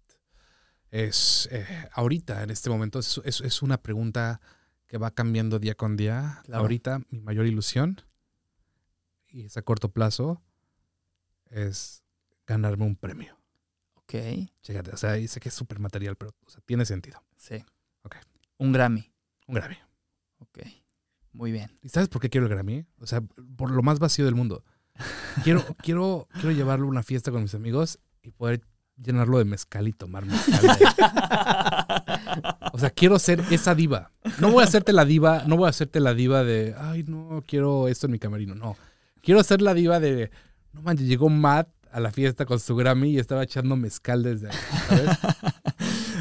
[SPEAKER 2] Es, eh, ahorita, en este momento, es, es- es una pregunta que va cambiando día con día.
[SPEAKER 1] Claro.
[SPEAKER 2] Ahorita, mi mayor ilusión, y es a corto plazo, es ganarme un premio.
[SPEAKER 1] Ok,
[SPEAKER 2] Chécate, o sea, sé que es súper material, pero o sea, tiene sentido.
[SPEAKER 1] sí.
[SPEAKER 2] Ok.
[SPEAKER 1] Un Grammy.
[SPEAKER 2] Un Grammy.
[SPEAKER 1] Ok, muy bien.
[SPEAKER 2] ¿Y sabes por qué quiero el Grammy? O sea, por lo más vacío del mundo. Quiero, quiero, quiero llevarlo a una fiesta con mis amigos y poder llenarlo de mezcal y tomar mezcal. O sea, quiero ser esa diva. No voy a hacerte la diva, no voy a hacerte la diva de, ay, no, quiero esto en mi camerino. No. Quiero ser la diva de, no manches, llegó Matt a la fiesta con su Grammy y estaba echando mezcal desde ahí, ¿sabes?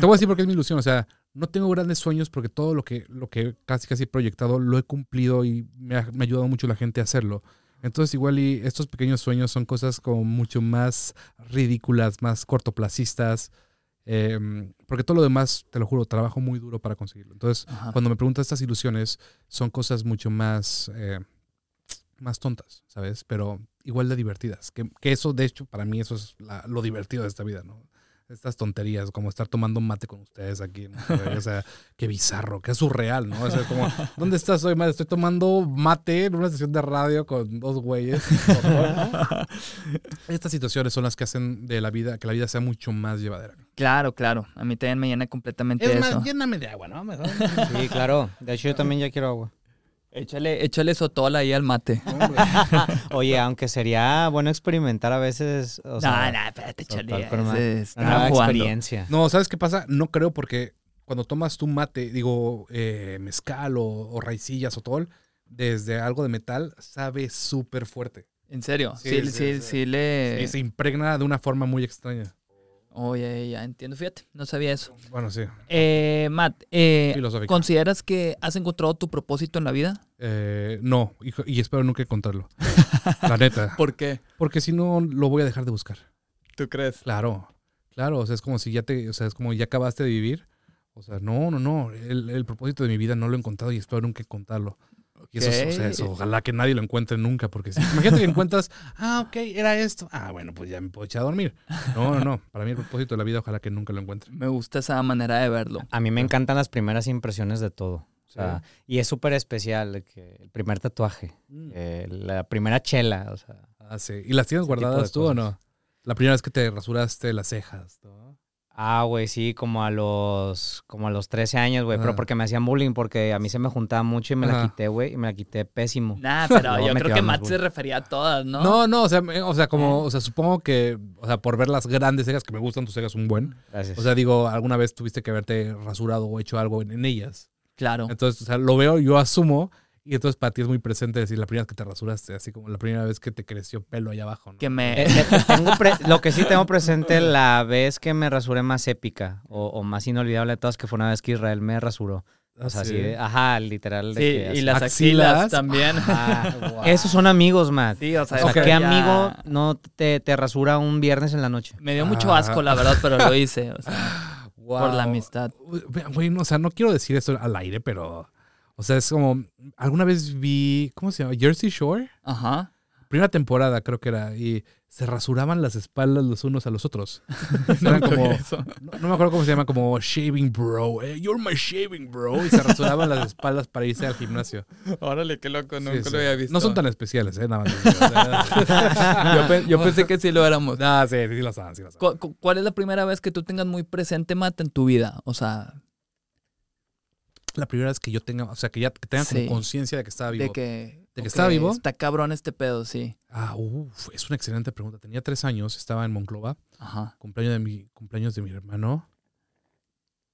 [SPEAKER 2] Te voy a decir por qué es mi ilusión. O sea, no tengo grandes sueños porque todo lo que, lo que casi casi he proyectado lo he cumplido y me ha, me ha ayudado mucho la gente a hacerlo. Entonces igual y estos pequeños sueños son cosas como mucho más ridículas, más cortoplacistas. eh, porque todo lo demás, te lo juro, trabajo muy duro para conseguirlo. Entonces,
[SPEAKER 1] Ajá.
[SPEAKER 2] cuando me preguntas estas ilusiones, son cosas mucho más, eh, más tontas, ¿sabes? Pero igual de divertidas. Que, que eso, de hecho, para mí eso es la- lo divertido de esta vida, ¿no? Estas tonterías, como estar tomando mate con ustedes aquí. ¿no? O sea, qué bizarro, qué surreal, ¿no? O sea, como, ¿dónde estás hoy, madre? Estoy tomando mate en una sesión de radio con dos güeyes. Estas situaciones son las que hacen de la vida, que la vida sea mucho más llevadera.
[SPEAKER 1] Claro, claro. A mí también me llena completamente
[SPEAKER 2] Es
[SPEAKER 1] eso.
[SPEAKER 2] más, lléname de agua, ¿no?
[SPEAKER 3] Sí, claro. De hecho, yo también ya quiero agua.
[SPEAKER 1] Échale, échale sotol ahí al mate.
[SPEAKER 3] Oye, aunque sería bueno experimentar a veces. O sea,
[SPEAKER 1] no, no, espérate, échale. está
[SPEAKER 3] una nueva
[SPEAKER 1] jugando.
[SPEAKER 3] experiencia.
[SPEAKER 2] No, ¿sabes qué pasa? No creo porque cuando tomas tu mate, digo, eh, mezcal o, o raicillas o tol, desde algo de metal, sabe súper fuerte.
[SPEAKER 1] ¿En serio?
[SPEAKER 2] Sí,
[SPEAKER 1] Sí,
[SPEAKER 2] sí,
[SPEAKER 1] sí, sí,
[SPEAKER 2] sí.
[SPEAKER 1] le...
[SPEAKER 2] Y se impregna de una forma muy extraña.
[SPEAKER 1] Oye, ya entiendo, fíjate, no sabía eso.
[SPEAKER 2] Bueno, sí,
[SPEAKER 1] Eh, Matt, eh. ¿consideras que has encontrado tu propósito en la vida?
[SPEAKER 2] Eh, no, y espero nunca encontrarlo. La neta.
[SPEAKER 1] ¿Por qué?
[SPEAKER 2] Porque si no, lo voy a dejar de buscar.
[SPEAKER 1] ¿Tú crees?
[SPEAKER 2] Claro, claro. O sea, es como si ya te, o sea, es como ya acabaste de vivir. O sea, no, no, no. El, el propósito de mi vida no lo he encontrado y espero nunca encontrarlo. Y eso, es- o sea,
[SPEAKER 1] Ok.
[SPEAKER 2] eso, ojalá que nadie lo encuentre nunca, porque si, imagínate que encuentras, ah, ok, era esto. Ah, bueno, pues ya me puedo echar a dormir. No, no, no. Para mí el propósito de la vida, ojalá que nunca lo encuentre.
[SPEAKER 1] Me gusta esa manera de verlo.
[SPEAKER 3] A mí me encantan las primeras impresiones de todo. O sea, y es súper especial que el primer tatuaje, eh, la primera chela, o sea.
[SPEAKER 2] Ah, sí. ¿Y las tienes guardadas tú o no? La primera vez que te rasuraste las cejas, ¿no?
[SPEAKER 3] Ah, güey, sí, como a los como a los 13 años, güey, pero porque me hacían bullying, porque a mí se me juntaba mucho y me la quité, güey, y me la quité pésimo.
[SPEAKER 1] Nah, pero yo creo que Matt se refería a todas, ¿no?
[SPEAKER 2] No, no, o sea, o sea, como, o sea, supongo que, o sea, por ver las grandes cejas que me gustan tus cejas un buen.
[SPEAKER 3] Gracias.
[SPEAKER 2] O sea, digo, alguna vez tuviste que haberte rasurado o hecho algo en, en ellas.
[SPEAKER 1] Claro.
[SPEAKER 2] Entonces, o sea, lo veo, yo asumo, y entonces para ti es muy presente decir la primera vez que te rasuraste, así como la primera vez que te creció pelo allá abajo, ¿no?
[SPEAKER 1] Que me...
[SPEAKER 3] Eh, tengo pre- lo que sí tengo presente la vez que me rasuré más épica o, o más inolvidable de todas, que fue una vez que Israel me rasuró. O sea,
[SPEAKER 2] Así.
[SPEAKER 3] de- ajá, literal. De
[SPEAKER 1] Sí,
[SPEAKER 3] que
[SPEAKER 1] y las
[SPEAKER 2] Axilas.
[SPEAKER 1] axilas también.
[SPEAKER 3] Ah, Esos son amigos, Matt.
[SPEAKER 1] Sí, o sea,
[SPEAKER 3] O sea,
[SPEAKER 1] eso
[SPEAKER 3] ¿qué amigo no te, te rasura un viernes en la noche?
[SPEAKER 1] Me dio mucho
[SPEAKER 2] Ah.
[SPEAKER 1] asco, la verdad, pero lo hice. o sea, por la amistad.
[SPEAKER 2] Güey, no, o sea, no quiero decir esto al aire, pero, o sea, es como, alguna vez vi, ¿cómo se llama? Jersey Shore.
[SPEAKER 1] Ajá.
[SPEAKER 2] Primera temporada creo que era. Y se rasuraban las espaldas los unos a los otros. Eran como, no, no me acuerdo cómo se llama, como shaving bro. eh, you're my shaving bro. Y se rasuraban las espaldas para irse al gimnasio.
[SPEAKER 4] Órale, qué loco, nunca
[SPEAKER 2] sí.
[SPEAKER 4] lo había visto.
[SPEAKER 2] No son tan especiales, ¿eh? Nada más.
[SPEAKER 4] Yo, pe- yo pensé que sí lo éramos.
[SPEAKER 2] no, sí, sí lo saben, sí lo saben.
[SPEAKER 1] ¿Cu- cu- ¿Cuál es la primera vez que tú tengas muy presente, Matt, en tu vida? O sea,
[SPEAKER 2] La primera vez que yo tenga, o sea, que ya que tenga como conciencia de que estaba vivo.
[SPEAKER 1] de que...
[SPEAKER 2] ¿De que estaba vivo?
[SPEAKER 1] Está cabrón este pedo, sí.
[SPEAKER 2] Ah, uff, es una excelente pregunta. Tenía tres años, estaba en Monclova,
[SPEAKER 1] Ajá.
[SPEAKER 2] cumpleaños de mi, cumpleaños de mi hermano.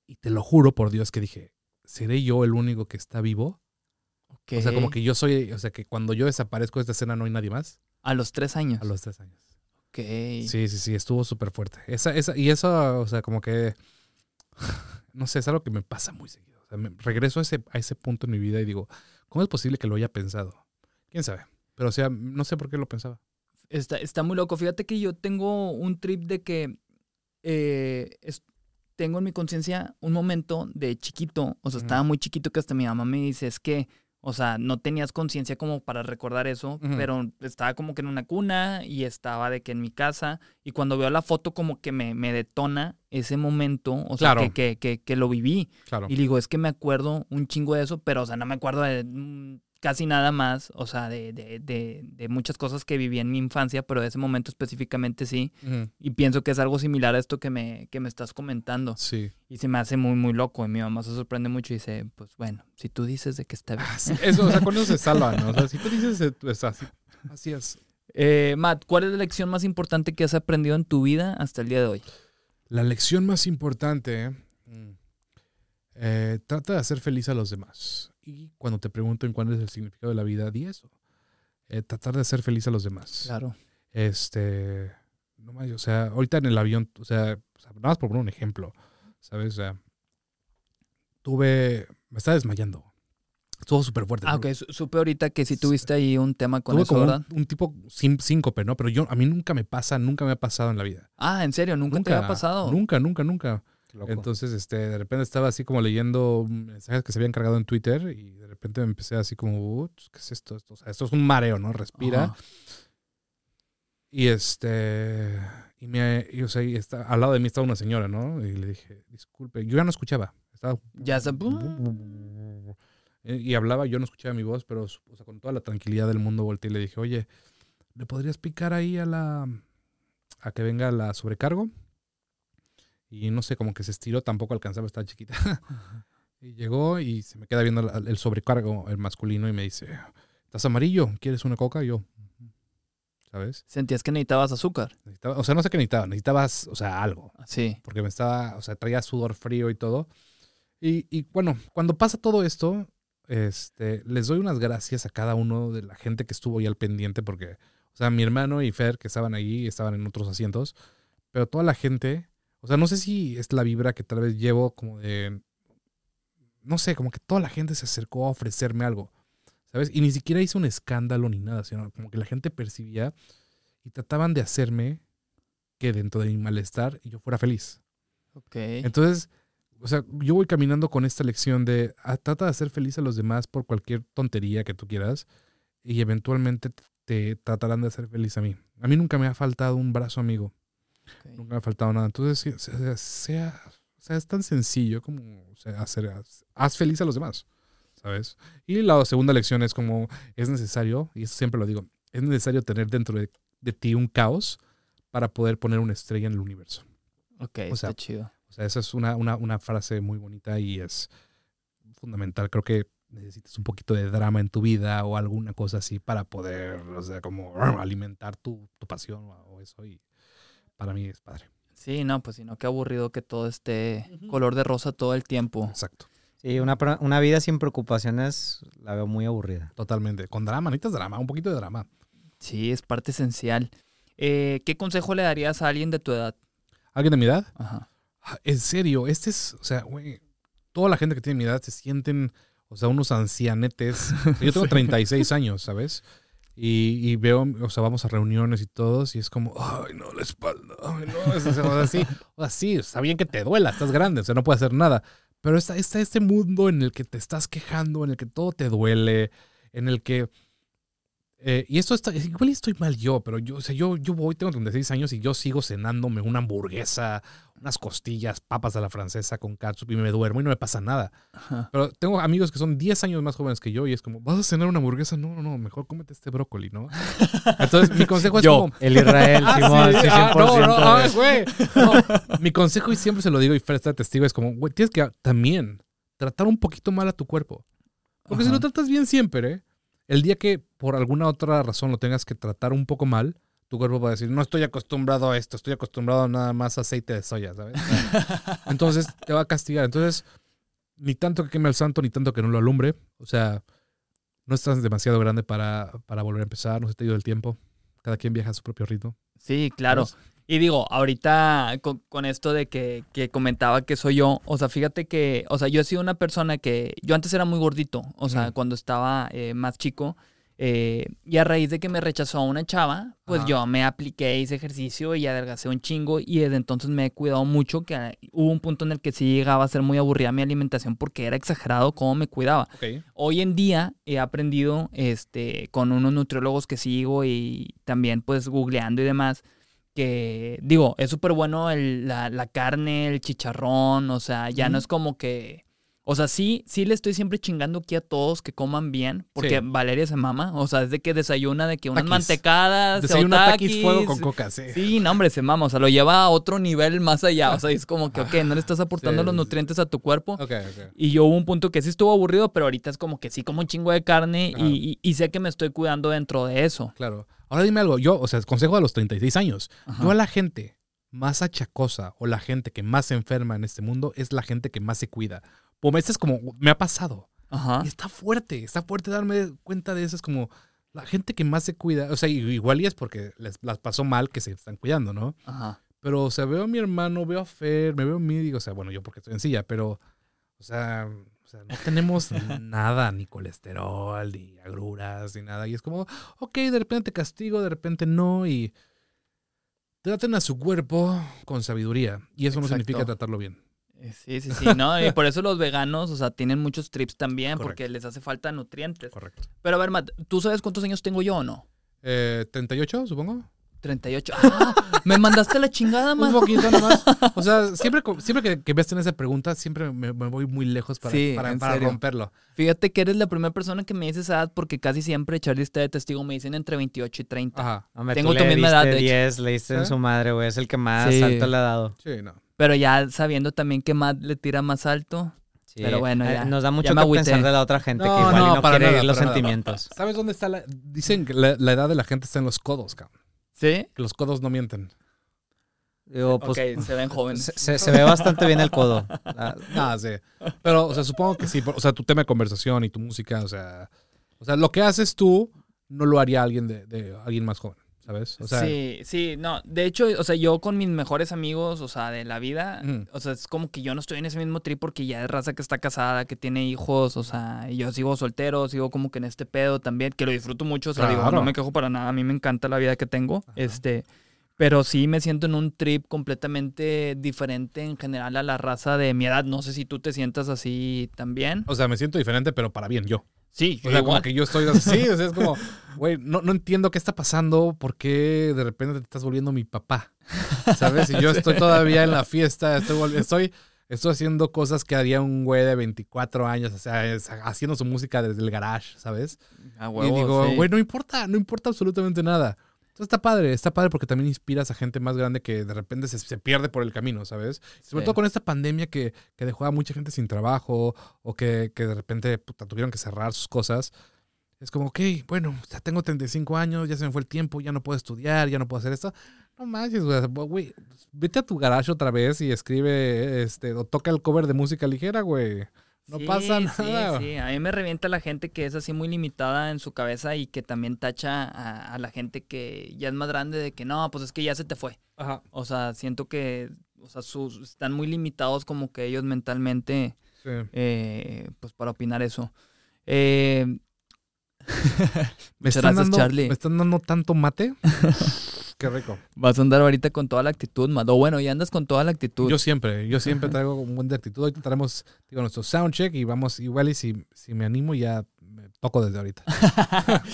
[SPEAKER 2] Y te lo juro por Dios que dije, ¿seré yo el único que está vivo? O sea, como que yo soy, o sea, que cuando yo desaparezco de esta escena no hay nadie más.
[SPEAKER 1] A los tres años.
[SPEAKER 2] A los tres años.
[SPEAKER 1] Ok.
[SPEAKER 2] Sí, sí, sí, estuvo súper fuerte. Esa, esa, y eso, o sea, como que, no sé, es algo que me pasa muy seguido. Sea, me- regreso a ese, a ese punto en mi vida y digo, ¿cómo es posible que lo haya pensado? ¿Quién sabe? Pero, o sea, no sé por qué lo pensaba.
[SPEAKER 1] Está, está muy loco. Fíjate que yo tengo un trip de que eh, es- tengo en mi conciencia un momento de chiquito, o sea, estaba muy chiquito que hasta mi mamá me dice, es que, o sea, no tenías conciencia como para recordar eso, pero estaba como que en una cuna y estaba de que en mi casa, y cuando veo la foto como que me, me detona ese momento, o sea, que, que, que, que lo viví.
[SPEAKER 2] Claro.
[SPEAKER 1] Y digo, es que me acuerdo un chingo de eso, pero, o sea, no me acuerdo de mm, casi nada más, o sea, de, de, de, de muchas cosas que viví en mi infancia, pero de ese momento específicamente sí. Y pienso que es algo similar a esto que me, que me estás comentando.
[SPEAKER 2] Sí.
[SPEAKER 1] Y se me hace muy, muy loco. Y mi mamá se sorprende mucho y dice, pues bueno, si tú dices de que está bien.
[SPEAKER 2] Ah, sí, Eso, o sea, con eso se salvan, ¿no? O sea, si tú dices, eh, pues así, así es.
[SPEAKER 1] Eh, Matt, ¿cuál es la lección más importante que has aprendido en tu vida hasta el día de hoy?
[SPEAKER 2] La lección más importante, mm, eh, trata de hacer feliz a los demás. Y cuando te pregunten cuál es el significado de la vida, di eso. Eh, tratar de hacer feliz a los demás.
[SPEAKER 1] Claro.
[SPEAKER 2] Este, no más, o sea, ahorita en el avión, o sea, nada más por poner un ejemplo, ¿sabes? O sea, tuve, me estaba desmayando. Estuvo súper fuerte.
[SPEAKER 1] Ah, ok. su- Supe ahorita que si tuviste ahí un tema con
[SPEAKER 2] Tuve
[SPEAKER 1] eso,
[SPEAKER 2] como
[SPEAKER 1] ¿verdad?
[SPEAKER 2] un, un tipo sin- síncope, ¿no? Pero yo, a mí nunca me pasa, nunca me ha pasado en la vida.
[SPEAKER 1] Ah, ¿en serio? ¿Nunca, te había pasado?
[SPEAKER 2] Nunca, nunca, nunca.
[SPEAKER 3] Loco.
[SPEAKER 2] Entonces, este, de repente estaba así como leyendo mensajes que se habían cargado en Twitter y de repente me empecé así como, "Uts, ¿qué es esto? esto? O sea, esto es un mareo, ¿no? Respira.
[SPEAKER 1] Ajá.
[SPEAKER 2] Y este, y me, y, o sea, y está, al lado de mí estaba una señora, ¿no? Y le dije, disculpe, yo ya no escuchaba. Estaba,
[SPEAKER 1] Ya se-
[SPEAKER 2] y hablaba, yo no escuchaba mi voz, pero o sea, con toda la tranquilidad del mundo volteé y le dije, oye, ¿le podrías picar ahí a la, a que venga la sobrecargo? Y no sé, como que se estiró, tampoco alcanzaba, estaba chiquita. y llegó y se me queda viendo el sobrecargo, el masculino, y me dice, ¿estás amarillo? ¿Quieres una coca? Y yo, ¿sabes?
[SPEAKER 1] Sentías que necesitabas azúcar.
[SPEAKER 2] Necesitaba- o sea, no sé qué necesitaba, necesitabas, o sea, algo.
[SPEAKER 1] Sí.
[SPEAKER 2] Porque me estaba, o sea, traía sudor frío y todo. Y, y bueno, cuando pasa todo esto, este, les doy unas gracias a cada uno de la gente que estuvo ahí al pendiente, porque, o sea, mi hermano y Fer, que estaban ahí, estaban en otros asientos, pero toda la gente, o sea, no sé si es la vibra que tal vez llevo como de, no sé, como que toda la gente se acercó a ofrecerme algo, ¿sabes? Y ni siquiera hice un escándalo ni nada, sino como que la gente percibía y trataban de hacerme que dentro de mi malestar yo fuera feliz.
[SPEAKER 1] Ok.
[SPEAKER 2] Entonces, o sea, yo voy caminando con esta lección de ah, trata de hacer feliz a los demás por cualquier tontería que tú quieras y eventualmente te tratarán de hacer feliz a mí. A mí nunca me ha faltado un brazo amigo,
[SPEAKER 1] ok.
[SPEAKER 2] nunca me ha faltado nada. Entonces, sea, sea, sea, es tan sencillo como o sea, hacer, haz, haz feliz a los demás, ¿sabes? Y la segunda lección es como es necesario, y siempre lo digo, es necesario tener dentro de, de ti un caos para poder poner una estrella en el universo.
[SPEAKER 1] Ok,
[SPEAKER 2] o sea,
[SPEAKER 1] está chido.
[SPEAKER 2] O sea, esa es una, una, una frase muy bonita y es fundamental. Creo que necesitas un poquito de drama en tu vida o alguna cosa así para poder, o sea, como alimentar tu, tu pasión o eso. Y para mí es padre.
[SPEAKER 1] Sí, no, pues si no, qué aburrido que todo esté color de rosa todo el tiempo.
[SPEAKER 2] Exacto.
[SPEAKER 3] Sí, una, una vida sin preocupaciones la veo muy aburrida.
[SPEAKER 2] Totalmente. Con drama, necesitas drama, un poquito de drama.
[SPEAKER 1] Sí, es parte esencial. Eh, ¿Qué consejo le darías a alguien de tu edad?
[SPEAKER 2] ¿Alguien de mi edad?
[SPEAKER 1] Ajá.
[SPEAKER 2] Ah, En serio, este es, o sea, güey, toda la gente que tiene mi edad se sienten, o sea, unos ancianetes. Yo tengo 36 años, ¿sabes? Y, veo, o sea, vamos a reuniones y todos, y es como, ay, no, la espalda, ay, no, es, o sea, así, o sea, sí, está bien que te duela, estás grande, o sea, no puedes hacer nada. Pero está, está este mundo en el que te estás quejando, en el que todo te duele, en el que Eh, y esto está, igual y estoy mal yo, pero yo, o sea, yo, yo voy, tengo 36 años y yo sigo cenándome una hamburguesa, unas costillas, papas a la francesa con catsup y me duermo y no me pasa nada.
[SPEAKER 4] Ajá.
[SPEAKER 2] Pero tengo amigos que son 10 años más jóvenes que yo y es como, ¿vas a cenar una hamburguesa? No, no, no, mejor cómete este brócoli, ¿no? Entonces, mi consejo es
[SPEAKER 4] Yo.
[SPEAKER 2] como...
[SPEAKER 3] El Israel,
[SPEAKER 2] Ah,
[SPEAKER 3] Simón,
[SPEAKER 2] sí,
[SPEAKER 3] sí,
[SPEAKER 2] ah,
[SPEAKER 3] 100%.
[SPEAKER 2] no, no, ah,
[SPEAKER 3] güey.
[SPEAKER 2] No, mi consejo, y siempre se lo digo, y Fer está testigo, es como, güey, tienes que también tratar un poquito mal a tu cuerpo. Porque si lo tratas bien siempre, el día que por alguna otra razón lo tengas que tratar un poco mal, tu cuerpo va a decir, no estoy acostumbrado a esto, estoy acostumbrado a nada más aceite de soya, ¿sabes? Entonces te va a castigar. Entonces, ni tanto que queme al santo, ni tanto que no lo alumbre. O sea, no estás demasiado grande para, para volver a empezar, no se te ha ido el tiempo. Cada quien viaja a su propio ritmo.
[SPEAKER 1] Sí, claro.
[SPEAKER 2] ¿sabes?
[SPEAKER 1] Y digo, ahorita con, con esto de que, que comentaba que soy yo, o sea, fíjate que, o sea, yo he sido una persona que, yo antes era muy gordito, o sea, cuando estaba eh, más chico, eh, y a raíz de que me rechazó a una chava, pues
[SPEAKER 2] Ajá.
[SPEAKER 1] yo me apliqué, hice ejercicio y adelgacé un chingo, y desde entonces me he cuidado mucho, que hubo un punto en el que sí llegaba a ser muy aburrida mi alimentación porque era exagerado cómo me cuidaba. Hoy en día he aprendido este, con unos nutriólogos que sigo y también pues googleando y demás, que digo, es súper bueno el- la, la carne, el chicharrón, o sea, ya no es como que... O sea, sí, sí le estoy siempre chingando aquí a todos que coman bien, porque
[SPEAKER 2] Sí.
[SPEAKER 1] Valeria se mama, o sea, es de que desayuna de que unas
[SPEAKER 2] Taquis.
[SPEAKER 1] mantecadas,
[SPEAKER 2] Desayuna
[SPEAKER 1] o
[SPEAKER 2] taquis fuego con coca, sí.
[SPEAKER 1] Sí, no, hombre, se mama, o sea, lo lleva a otro nivel más allá, o sea, es como que, ok, no le estás aportando
[SPEAKER 2] Sí,
[SPEAKER 1] los nutrientes a tu cuerpo,
[SPEAKER 2] Ok, ok.
[SPEAKER 1] y yo hubo un punto que sí estuvo aburrido, pero ahorita es como que sí como un chingo de carne
[SPEAKER 2] Ajá.
[SPEAKER 1] y, y- y sé que me estoy cuidando dentro de eso.
[SPEAKER 2] Claro. Ahora dime algo. Yo, o sea, consejo a los 36 años.
[SPEAKER 1] Ajá.
[SPEAKER 2] Yo a la gente más achacosa o la gente que más se enferma en este mundo es la gente que más se cuida. Como este es como, me ha pasado.
[SPEAKER 1] Ajá.
[SPEAKER 2] Y está fuerte, está fuerte darme cuenta de eso. Es como la gente que más se cuida. O sea, igual y es porque les las pasó mal que se están cuidando, ¿no?
[SPEAKER 1] Ajá.
[SPEAKER 2] Pero, o sea, veo a mi hermano, veo a Fer, me veo a mí, digo, o sea, bueno, yo porque estoy en silla, pero, o sea, sea, no tenemos nada, ni colesterol, ni agruras, ni nada. Y es como, ok, de repente te castigo, de repente no, y traten a su cuerpo con sabiduría. Y eso no significa tratarlo bien.
[SPEAKER 1] Eh, Sí, sí, sí, ¿no? Y por eso los veganos, o sea, tienen muchos trips también
[SPEAKER 2] Correcto.
[SPEAKER 1] porque les hace falta nutrientes.
[SPEAKER 2] Correcto.
[SPEAKER 1] Pero a ver, Matt, ¿tú sabes cuántos años tengo yo o no?
[SPEAKER 2] Eh, ¿38, supongo?
[SPEAKER 1] 38. ¡Ah! Me mandaste la chingada,
[SPEAKER 2] Un
[SPEAKER 1] Matt.
[SPEAKER 2] poquito nomás. O sea, siempre, siempre que, que me hacen esa pregunta, siempre me, me voy muy lejos para,
[SPEAKER 1] Sí,
[SPEAKER 2] para, romperlo.
[SPEAKER 1] Fíjate que eres la primera persona que me dice esa edad porque casi siempre Charlie está de testigo, me dicen entre 28 y 30.
[SPEAKER 2] Ajá.
[SPEAKER 3] Hombre,
[SPEAKER 1] Tengo
[SPEAKER 3] tú
[SPEAKER 1] tu
[SPEAKER 3] le
[SPEAKER 1] misma edad, de hecho.
[SPEAKER 3] 10, le diste en
[SPEAKER 2] ¿Eh?
[SPEAKER 3] su madre, güey. Es el que más
[SPEAKER 1] Sí.
[SPEAKER 3] alto le ha dado.
[SPEAKER 2] Sí, no.
[SPEAKER 1] Pero ya sabiendo también que Matt le tira más alto.
[SPEAKER 3] Sí.
[SPEAKER 1] Pero bueno,
[SPEAKER 3] Eh,
[SPEAKER 1] ya-
[SPEAKER 3] Nos da mucho que pensar de la otra gente
[SPEAKER 2] No,
[SPEAKER 3] que igual
[SPEAKER 2] no,
[SPEAKER 3] y no
[SPEAKER 2] para
[SPEAKER 3] quiere
[SPEAKER 2] nada,
[SPEAKER 3] ir los sentimientos.
[SPEAKER 2] ¿Sabes dónde está la...? Dicen que la, la edad de la gente está en los codos, cabrón.
[SPEAKER 1] ¿Sí?
[SPEAKER 2] Que los codos no mienten.
[SPEAKER 3] Digo, pues,
[SPEAKER 1] ok, se ven jóvenes.
[SPEAKER 3] se, se- se ve bastante bien el codo. La-
[SPEAKER 2] Ah, sí. Pero, o sea, supongo que sí. O sea, tu tema de conversación y tu música, o sea... O sea, lo que haces tú no lo haría alguien de, de alguien más joven, ¿sabes? O sea,
[SPEAKER 1] sí, sí, no. De hecho, o sea, yo con mis mejores amigos, o sea, de la vida,
[SPEAKER 2] Ujú.
[SPEAKER 1] o sea, es como que yo no estoy en ese mismo trip porque ya es raza que está casada, que tiene hijos, o sea, y yo sigo soltero, sigo como que en este pedo también, que lo disfruto mucho, o sea, digo, no me quejo para nada, a mí me encanta la vida que tengo,
[SPEAKER 2] Ajá.
[SPEAKER 1] este, pero sí me siento en un trip completamente diferente en general a la raza de mi edad. No sé si tú te sientas así también.
[SPEAKER 2] o sea, me siento diferente, pero para bien yo.
[SPEAKER 1] Sí,
[SPEAKER 2] O sea, como
[SPEAKER 1] igual.
[SPEAKER 2] que yo estoy así, o sea, es como, güey, no, no entiendo qué está pasando, por qué de repente te estás volviendo mi papá, ¿sabes? Y yo estoy todavía en la fiesta, estoy, estoy, estoy haciendo cosas que haría un güey de 24 años, o sea, es- haciendo su música desde el garage, ¿sabes?
[SPEAKER 1] A
[SPEAKER 2] y
[SPEAKER 1] huevo,
[SPEAKER 2] digo,
[SPEAKER 1] sí.
[SPEAKER 2] güey, no importa, no importa absolutamente nada. Entonces está padre, está padre porque también inspiras a gente más grande que de repente se, se pierde por el camino, ¿sabes? Sobre todo con esta pandemia que, que dejó a mucha gente sin trabajo o que, que de repente puta, tuvieron que cerrar sus cosas. Es como, ok, bueno, ya tengo 35 años, ya se me fue el tiempo, ya no puedo estudiar, ya no puedo hacer esto. No manches, güey, güey, vete a tu garage otra vez y escribe, este, o toca el cover de música ligera, güey. No
[SPEAKER 1] Sí,
[SPEAKER 2] pasa
[SPEAKER 1] sí,
[SPEAKER 2] nada.
[SPEAKER 1] Sí, a mí me revienta la gente que es así muy limitada en su cabeza y que también tacha a, a la gente que ya es más grande de que no, pues es que ya se te fue.
[SPEAKER 2] Ajá.
[SPEAKER 1] O sea, siento que o sea, sus, están muy limitados como que ellos mentalmente
[SPEAKER 2] Sí.
[SPEAKER 1] eh, pues para opinar eso. Eh,
[SPEAKER 2] Me están,
[SPEAKER 1] gracias,
[SPEAKER 2] dando,
[SPEAKER 1] Charlie.
[SPEAKER 2] me están dando tanto mate. Qué rico.
[SPEAKER 1] vas a andar ahorita con toda la actitud, Mado. Bueno, ya andas con toda la actitud.
[SPEAKER 2] Yo siempre, yo siempre traigo un buen de actitud. Hoy traemos, digo, nuestro soundcheck y vamos, igual y si, si me animo ya me toco desde ahorita.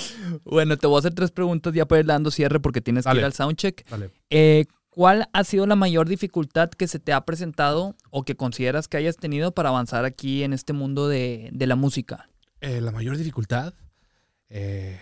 [SPEAKER 1] bueno, te voy a hacer tres preguntas ya para ir dando cierre porque tienes que
[SPEAKER 2] Dale.
[SPEAKER 1] ir al soundcheck.
[SPEAKER 2] Vale.
[SPEAKER 1] Eh, ¿Cuál ha sido la mayor dificultad que se te ha presentado o que consideras que hayas tenido para avanzar aquí en este mundo de, de la música?
[SPEAKER 2] Eh, la mayor dificultad, eh,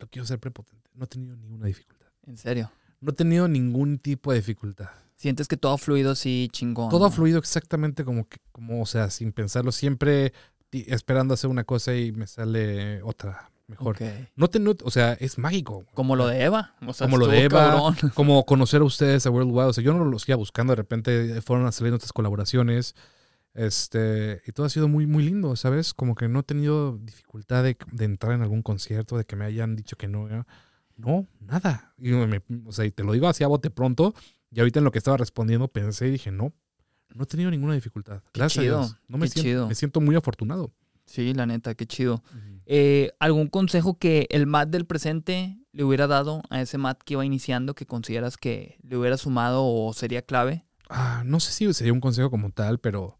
[SPEAKER 2] no quiero ser prepotente, no he tenido ninguna dificultad.
[SPEAKER 1] En serio.
[SPEAKER 2] No he tenido ningún tipo de dificultad.
[SPEAKER 1] Sientes que todo ha fluido así chingón.
[SPEAKER 2] Todo ha
[SPEAKER 1] ¿no?
[SPEAKER 2] fluido exactamente como, que, como, o sea, sin pensarlo, siempre esperando hacer una cosa y me sale otra mejor. No te, no- o sea, es mágico.
[SPEAKER 1] Como lo de Eva. O sea,
[SPEAKER 2] Como lo de Eva.
[SPEAKER 1] cabrón.
[SPEAKER 2] como conocer a ustedes a Worldwide. O sea, yo no los iba buscando, de repente fueron saliendo otras colaboraciones. Este, y todo ha sido muy, muy lindo, ¿sabes? Como que no he tenido dificultad de, de entrar en algún concierto, de que me hayan dicho que no. ¿no? No, nada. Y me- o sea, y te lo digo así a bote pronto. Y ahorita en lo que estaba respondiendo pensé y dije, no, no he tenido ninguna dificultad.
[SPEAKER 1] Qué
[SPEAKER 2] Gracias
[SPEAKER 1] chido,
[SPEAKER 2] a Dios. No me
[SPEAKER 1] qué
[SPEAKER 2] siento,
[SPEAKER 1] chido.
[SPEAKER 2] me siento muy afortunado.
[SPEAKER 1] Sí, la neta, qué chido. Eh, ¿Algún consejo que el Matt del presente le hubiera dado a ese Matt que iba iniciando que consideras que le hubiera sumado o sería clave?
[SPEAKER 2] Ah, no sé si sería un consejo como tal, pero,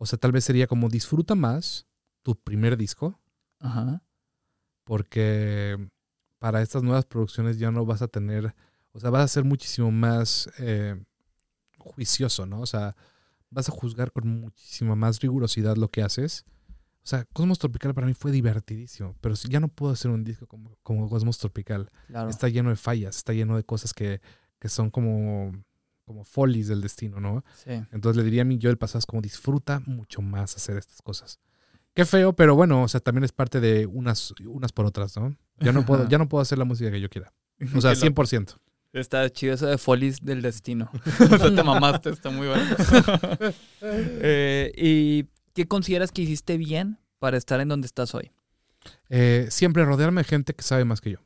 [SPEAKER 2] o sea, tal vez sería como disfruta más tu primer disco.
[SPEAKER 1] Ajá.
[SPEAKER 2] porque para estas nuevas producciones ya no vas a tener, o sea, vas a ser muchísimo más eh, juicioso, ¿no? O sea, vas a juzgar con muchísima más rigurosidad lo que haces. O sea, Cosmos Tropical para mí fue divertidísimo, pero ya no puedo hacer un disco como, como Cosmos Tropical.
[SPEAKER 1] Claro.
[SPEAKER 2] Está lleno de fallas, está lleno de cosas que, que son como, como folies del destino, ¿no?
[SPEAKER 1] Sí.
[SPEAKER 2] Entonces le diría a mí yo el pasado es como disfruta mucho más hacer estas cosas. Qué feo, pero bueno, o sea, también es parte de unas, unas por otras, ¿no? Ya no puedo, ya no puedo hacer la música que yo quiera. O sea,
[SPEAKER 1] Qué loco.
[SPEAKER 2] 100%.
[SPEAKER 1] Está chido eso de Folies del destino. o sea, te mamaste, está muy bueno. Eh, ¿Y qué consideras que hiciste bien para estar en donde estás hoy?
[SPEAKER 2] Eh, siempre rodearme de gente que sabe más que yo.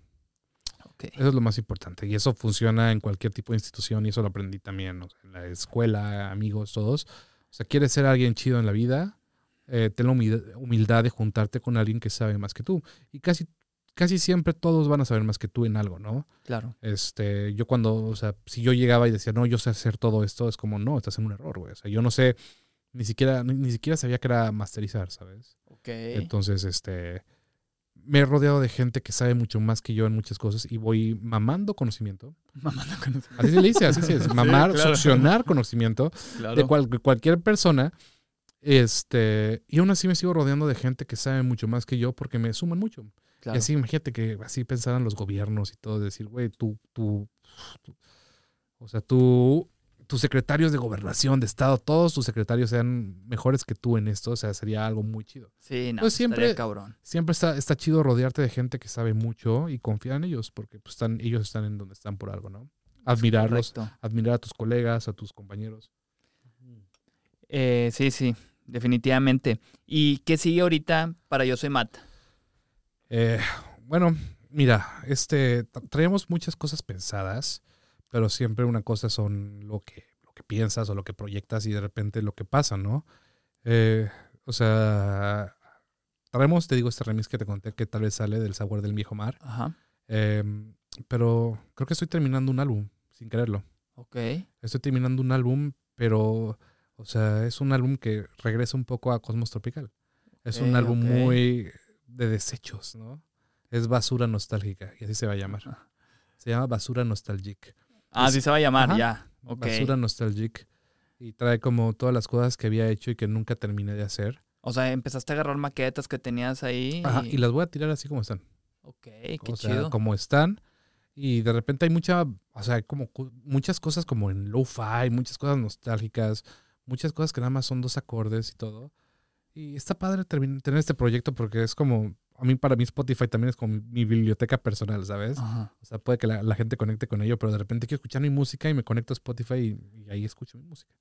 [SPEAKER 2] Eso es lo más importante. Y eso funciona en cualquier tipo de institución y eso lo aprendí también o sea, en la escuela, amigos, todos. O sea, quieres ser alguien chido en la vida, eh, ten la humildad, humildad de juntarte con alguien que sabe más que tú. Y casi, casi siempre todos van a saber más que tú en algo, ¿no?
[SPEAKER 1] Claro.
[SPEAKER 2] Este, yo cuando, o sea, si yo llegaba y decía, no, yo sé hacer todo esto, es como, no, estás en un error, güey. O sea, yo no sé, ni siquiera, ni, ni siquiera sabía que era masterizar, ¿sabes?
[SPEAKER 1] Ok.
[SPEAKER 2] Entonces, este, me he rodeado de gente que sabe mucho más que yo en muchas cosas y voy mamando conocimiento.
[SPEAKER 1] Mamando con eso.
[SPEAKER 2] Así se le dice, así se dice, mamar,
[SPEAKER 1] claro.
[SPEAKER 2] succionar conocimiento
[SPEAKER 1] Claro.
[SPEAKER 2] de cual- cualquier persona. Este, y aún así me sigo rodeando de gente que sabe mucho más que yo porque me suman mucho.
[SPEAKER 1] Claro.
[SPEAKER 2] Y así, imagínate que así pensaran los gobiernos y todo, decir, güey, tú, tú, tú- o sea, tú, tus secretarios de gobernación, de estado, todos tus secretarios sean mejores que tú en esto, o sea, sería algo muy chido.
[SPEAKER 1] Sí, no,
[SPEAKER 2] Pues
[SPEAKER 1] siempre cabrón.
[SPEAKER 2] Siempre está, está chido rodearte de gente que sabe mucho y confiar en ellos, porque pues, están, ellos están en donde están por algo, ¿no? Admirarlos,
[SPEAKER 1] Correcto.
[SPEAKER 2] admirar a tus colegas, a tus compañeros.
[SPEAKER 1] Eh, sí, sí, definitivamente. ¿Y qué sigue ahorita para Yo Soy Matt?
[SPEAKER 2] Eh, bueno, mira, este, tra- traíamos muchas cosas pensadas, pero siempre una cosa son lo que, lo que piensas o lo que proyectas y de repente lo que pasa, ¿no? Eh, o sea, traemos, te digo, este remix que te conté que tal vez sale del sabor del viejo mar,
[SPEAKER 1] Ajá.
[SPEAKER 2] eh, pero creo que estoy terminando un álbum, sin quererlo.
[SPEAKER 1] Ok.
[SPEAKER 2] Estoy terminando un álbum, pero, o sea, es un álbum que regresa un poco a Cosmos Tropical. Es un álbum muy de desechos, ¿no? Es basura nostálgica, y así se va a llamar. Se llama Basura Nostalgic.
[SPEAKER 1] Ah,
[SPEAKER 2] Es-
[SPEAKER 1] sí se va a llamar,
[SPEAKER 2] Ajá.
[SPEAKER 1] ya. Ok.
[SPEAKER 2] Basura Nostalgic. Y trae como todas las cosas que había hecho y que nunca terminé de hacer.
[SPEAKER 1] O sea, empezaste a agarrar maquetas que tenías ahí.
[SPEAKER 2] Ajá,
[SPEAKER 1] y...
[SPEAKER 2] y las voy a tirar así como están.
[SPEAKER 1] Ok, qué
[SPEAKER 2] o sea,
[SPEAKER 1] chido.
[SPEAKER 2] como están. Y de repente hay mucha, o sea, hay como muchas cosas como en lo-fi, muchas cosas nostálgicas, muchas cosas que nada más son dos acordes y todo. Y está padre tener este proyecto porque es como, a mí para mí Spotify también es como mi, mi biblioteca personal, ¿sabes?
[SPEAKER 1] Ajá.
[SPEAKER 2] O sea, puede que la, la gente conecte con ello, pero de repente quiero escuchar mi música y me conecto a Spotify y, y ahí escucho mi música.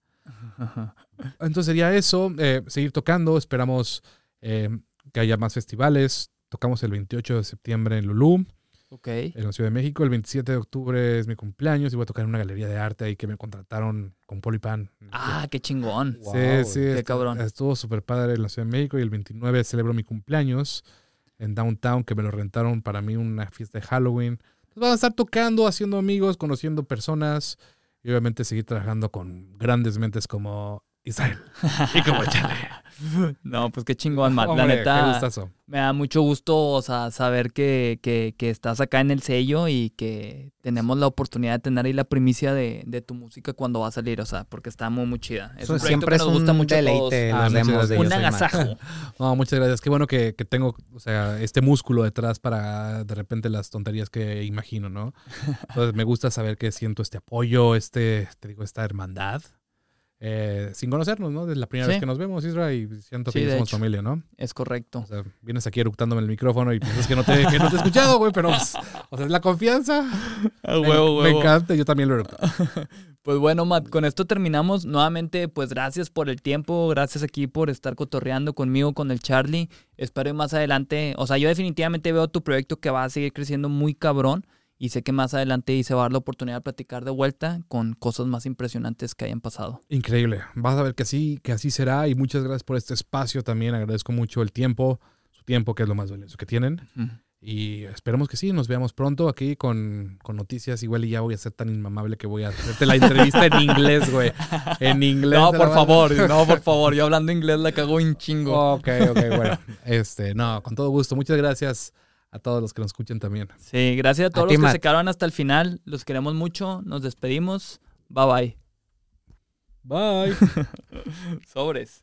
[SPEAKER 1] Ajá.
[SPEAKER 2] Entonces sería eso, eh, seguir tocando, esperamos eh, que haya más festivales. Tocamos el 28 de septiembre en Lulú en la Ciudad de México. El 27 de octubre es mi cumpleaños y voy a tocar en una galería de arte ahí que me contrataron con Polipan.
[SPEAKER 1] Ah, qué chingón.
[SPEAKER 3] Wow,
[SPEAKER 2] sí, sí.
[SPEAKER 1] qué cabrón.
[SPEAKER 2] Estuvo súper padre en la Ciudad de México y el 29 celebro mi cumpleaños en Downtown que me lo rentaron para mí una fiesta de Halloween. Entonces van a estar tocando, haciendo amigos, conociendo personas y obviamente seguir trabajando con grandes mentes como Israel. Y como chale.
[SPEAKER 1] No, pues qué chingón, Matt. La
[SPEAKER 2] Hombre, qué
[SPEAKER 1] neta,
[SPEAKER 2] gustazo.
[SPEAKER 1] me da mucho gusto, o sea, saber que, que, que estás acá en el sello y que tenemos la oportunidad de tener ahí la primicia de, de tu música cuando va a salir, o sea, porque está muy, muy chida. Es
[SPEAKER 3] Eso
[SPEAKER 1] un proyecto
[SPEAKER 3] siempre
[SPEAKER 1] nos gusta
[SPEAKER 3] un
[SPEAKER 1] mucho
[SPEAKER 3] deleite
[SPEAKER 2] Ah,
[SPEAKER 3] de
[SPEAKER 1] Un agasajo.
[SPEAKER 2] No, muchas gracias. Qué bueno que, que tengo, o sea, este músculo detrás para de repente las tonterías que imagino, ¿no? Entonces me gusta saber que siento este apoyo, este, te digo, esta hermandad. Eh, sin conocernos, ¿no? Desde la primera
[SPEAKER 1] Sí.
[SPEAKER 2] vez que nos vemos, Isra, y siento
[SPEAKER 1] Sí,
[SPEAKER 2] que somos
[SPEAKER 1] hecho.
[SPEAKER 2] familia, ¿no?
[SPEAKER 1] Es correcto.
[SPEAKER 2] O sea, vienes aquí eructándome el micrófono y piensas que no te, que no te he escuchado, güey, pero, pues, o sea, es la confianza. Me-
[SPEAKER 1] huevo,
[SPEAKER 2] me, encanta, yo también lo eructo.
[SPEAKER 1] Pues bueno, Matt, con esto terminamos. Nuevamente, pues gracias por el tiempo, gracias aquí por estar cotorreando conmigo, con el Charlie. Espero más adelante, o sea, yo definitivamente veo tu proyecto que va a seguir creciendo muy cabrón y sé que más adelante ahí se va a dar la oportunidad de platicar de vuelta con cosas más impresionantes que hayan pasado.
[SPEAKER 2] Increíble. Vas a ver que así, que así será y muchas gracias por este espacio también. Agradezco mucho el tiempo, su tiempo, que es lo más valioso que tienen. Y esperemos que sí, nos veamos pronto aquí con, con noticias. Igual y ya voy a ser tan inmamable que voy a hacerte la entrevista en inglés, güey. En inglés.
[SPEAKER 1] No, por favor, no, por favor. Yo hablando inglés la cago un chingo.
[SPEAKER 2] Ok, ok, bueno. Este, no, con todo gusto. Muchas gracias a todos los que nos escuchen también.
[SPEAKER 1] Sí, gracias a todos los que
[SPEAKER 3] Matt.
[SPEAKER 1] se quedaron hasta el final. Los queremos mucho. Nos despedimos. Bye bye.
[SPEAKER 2] Bye.
[SPEAKER 1] Sobres.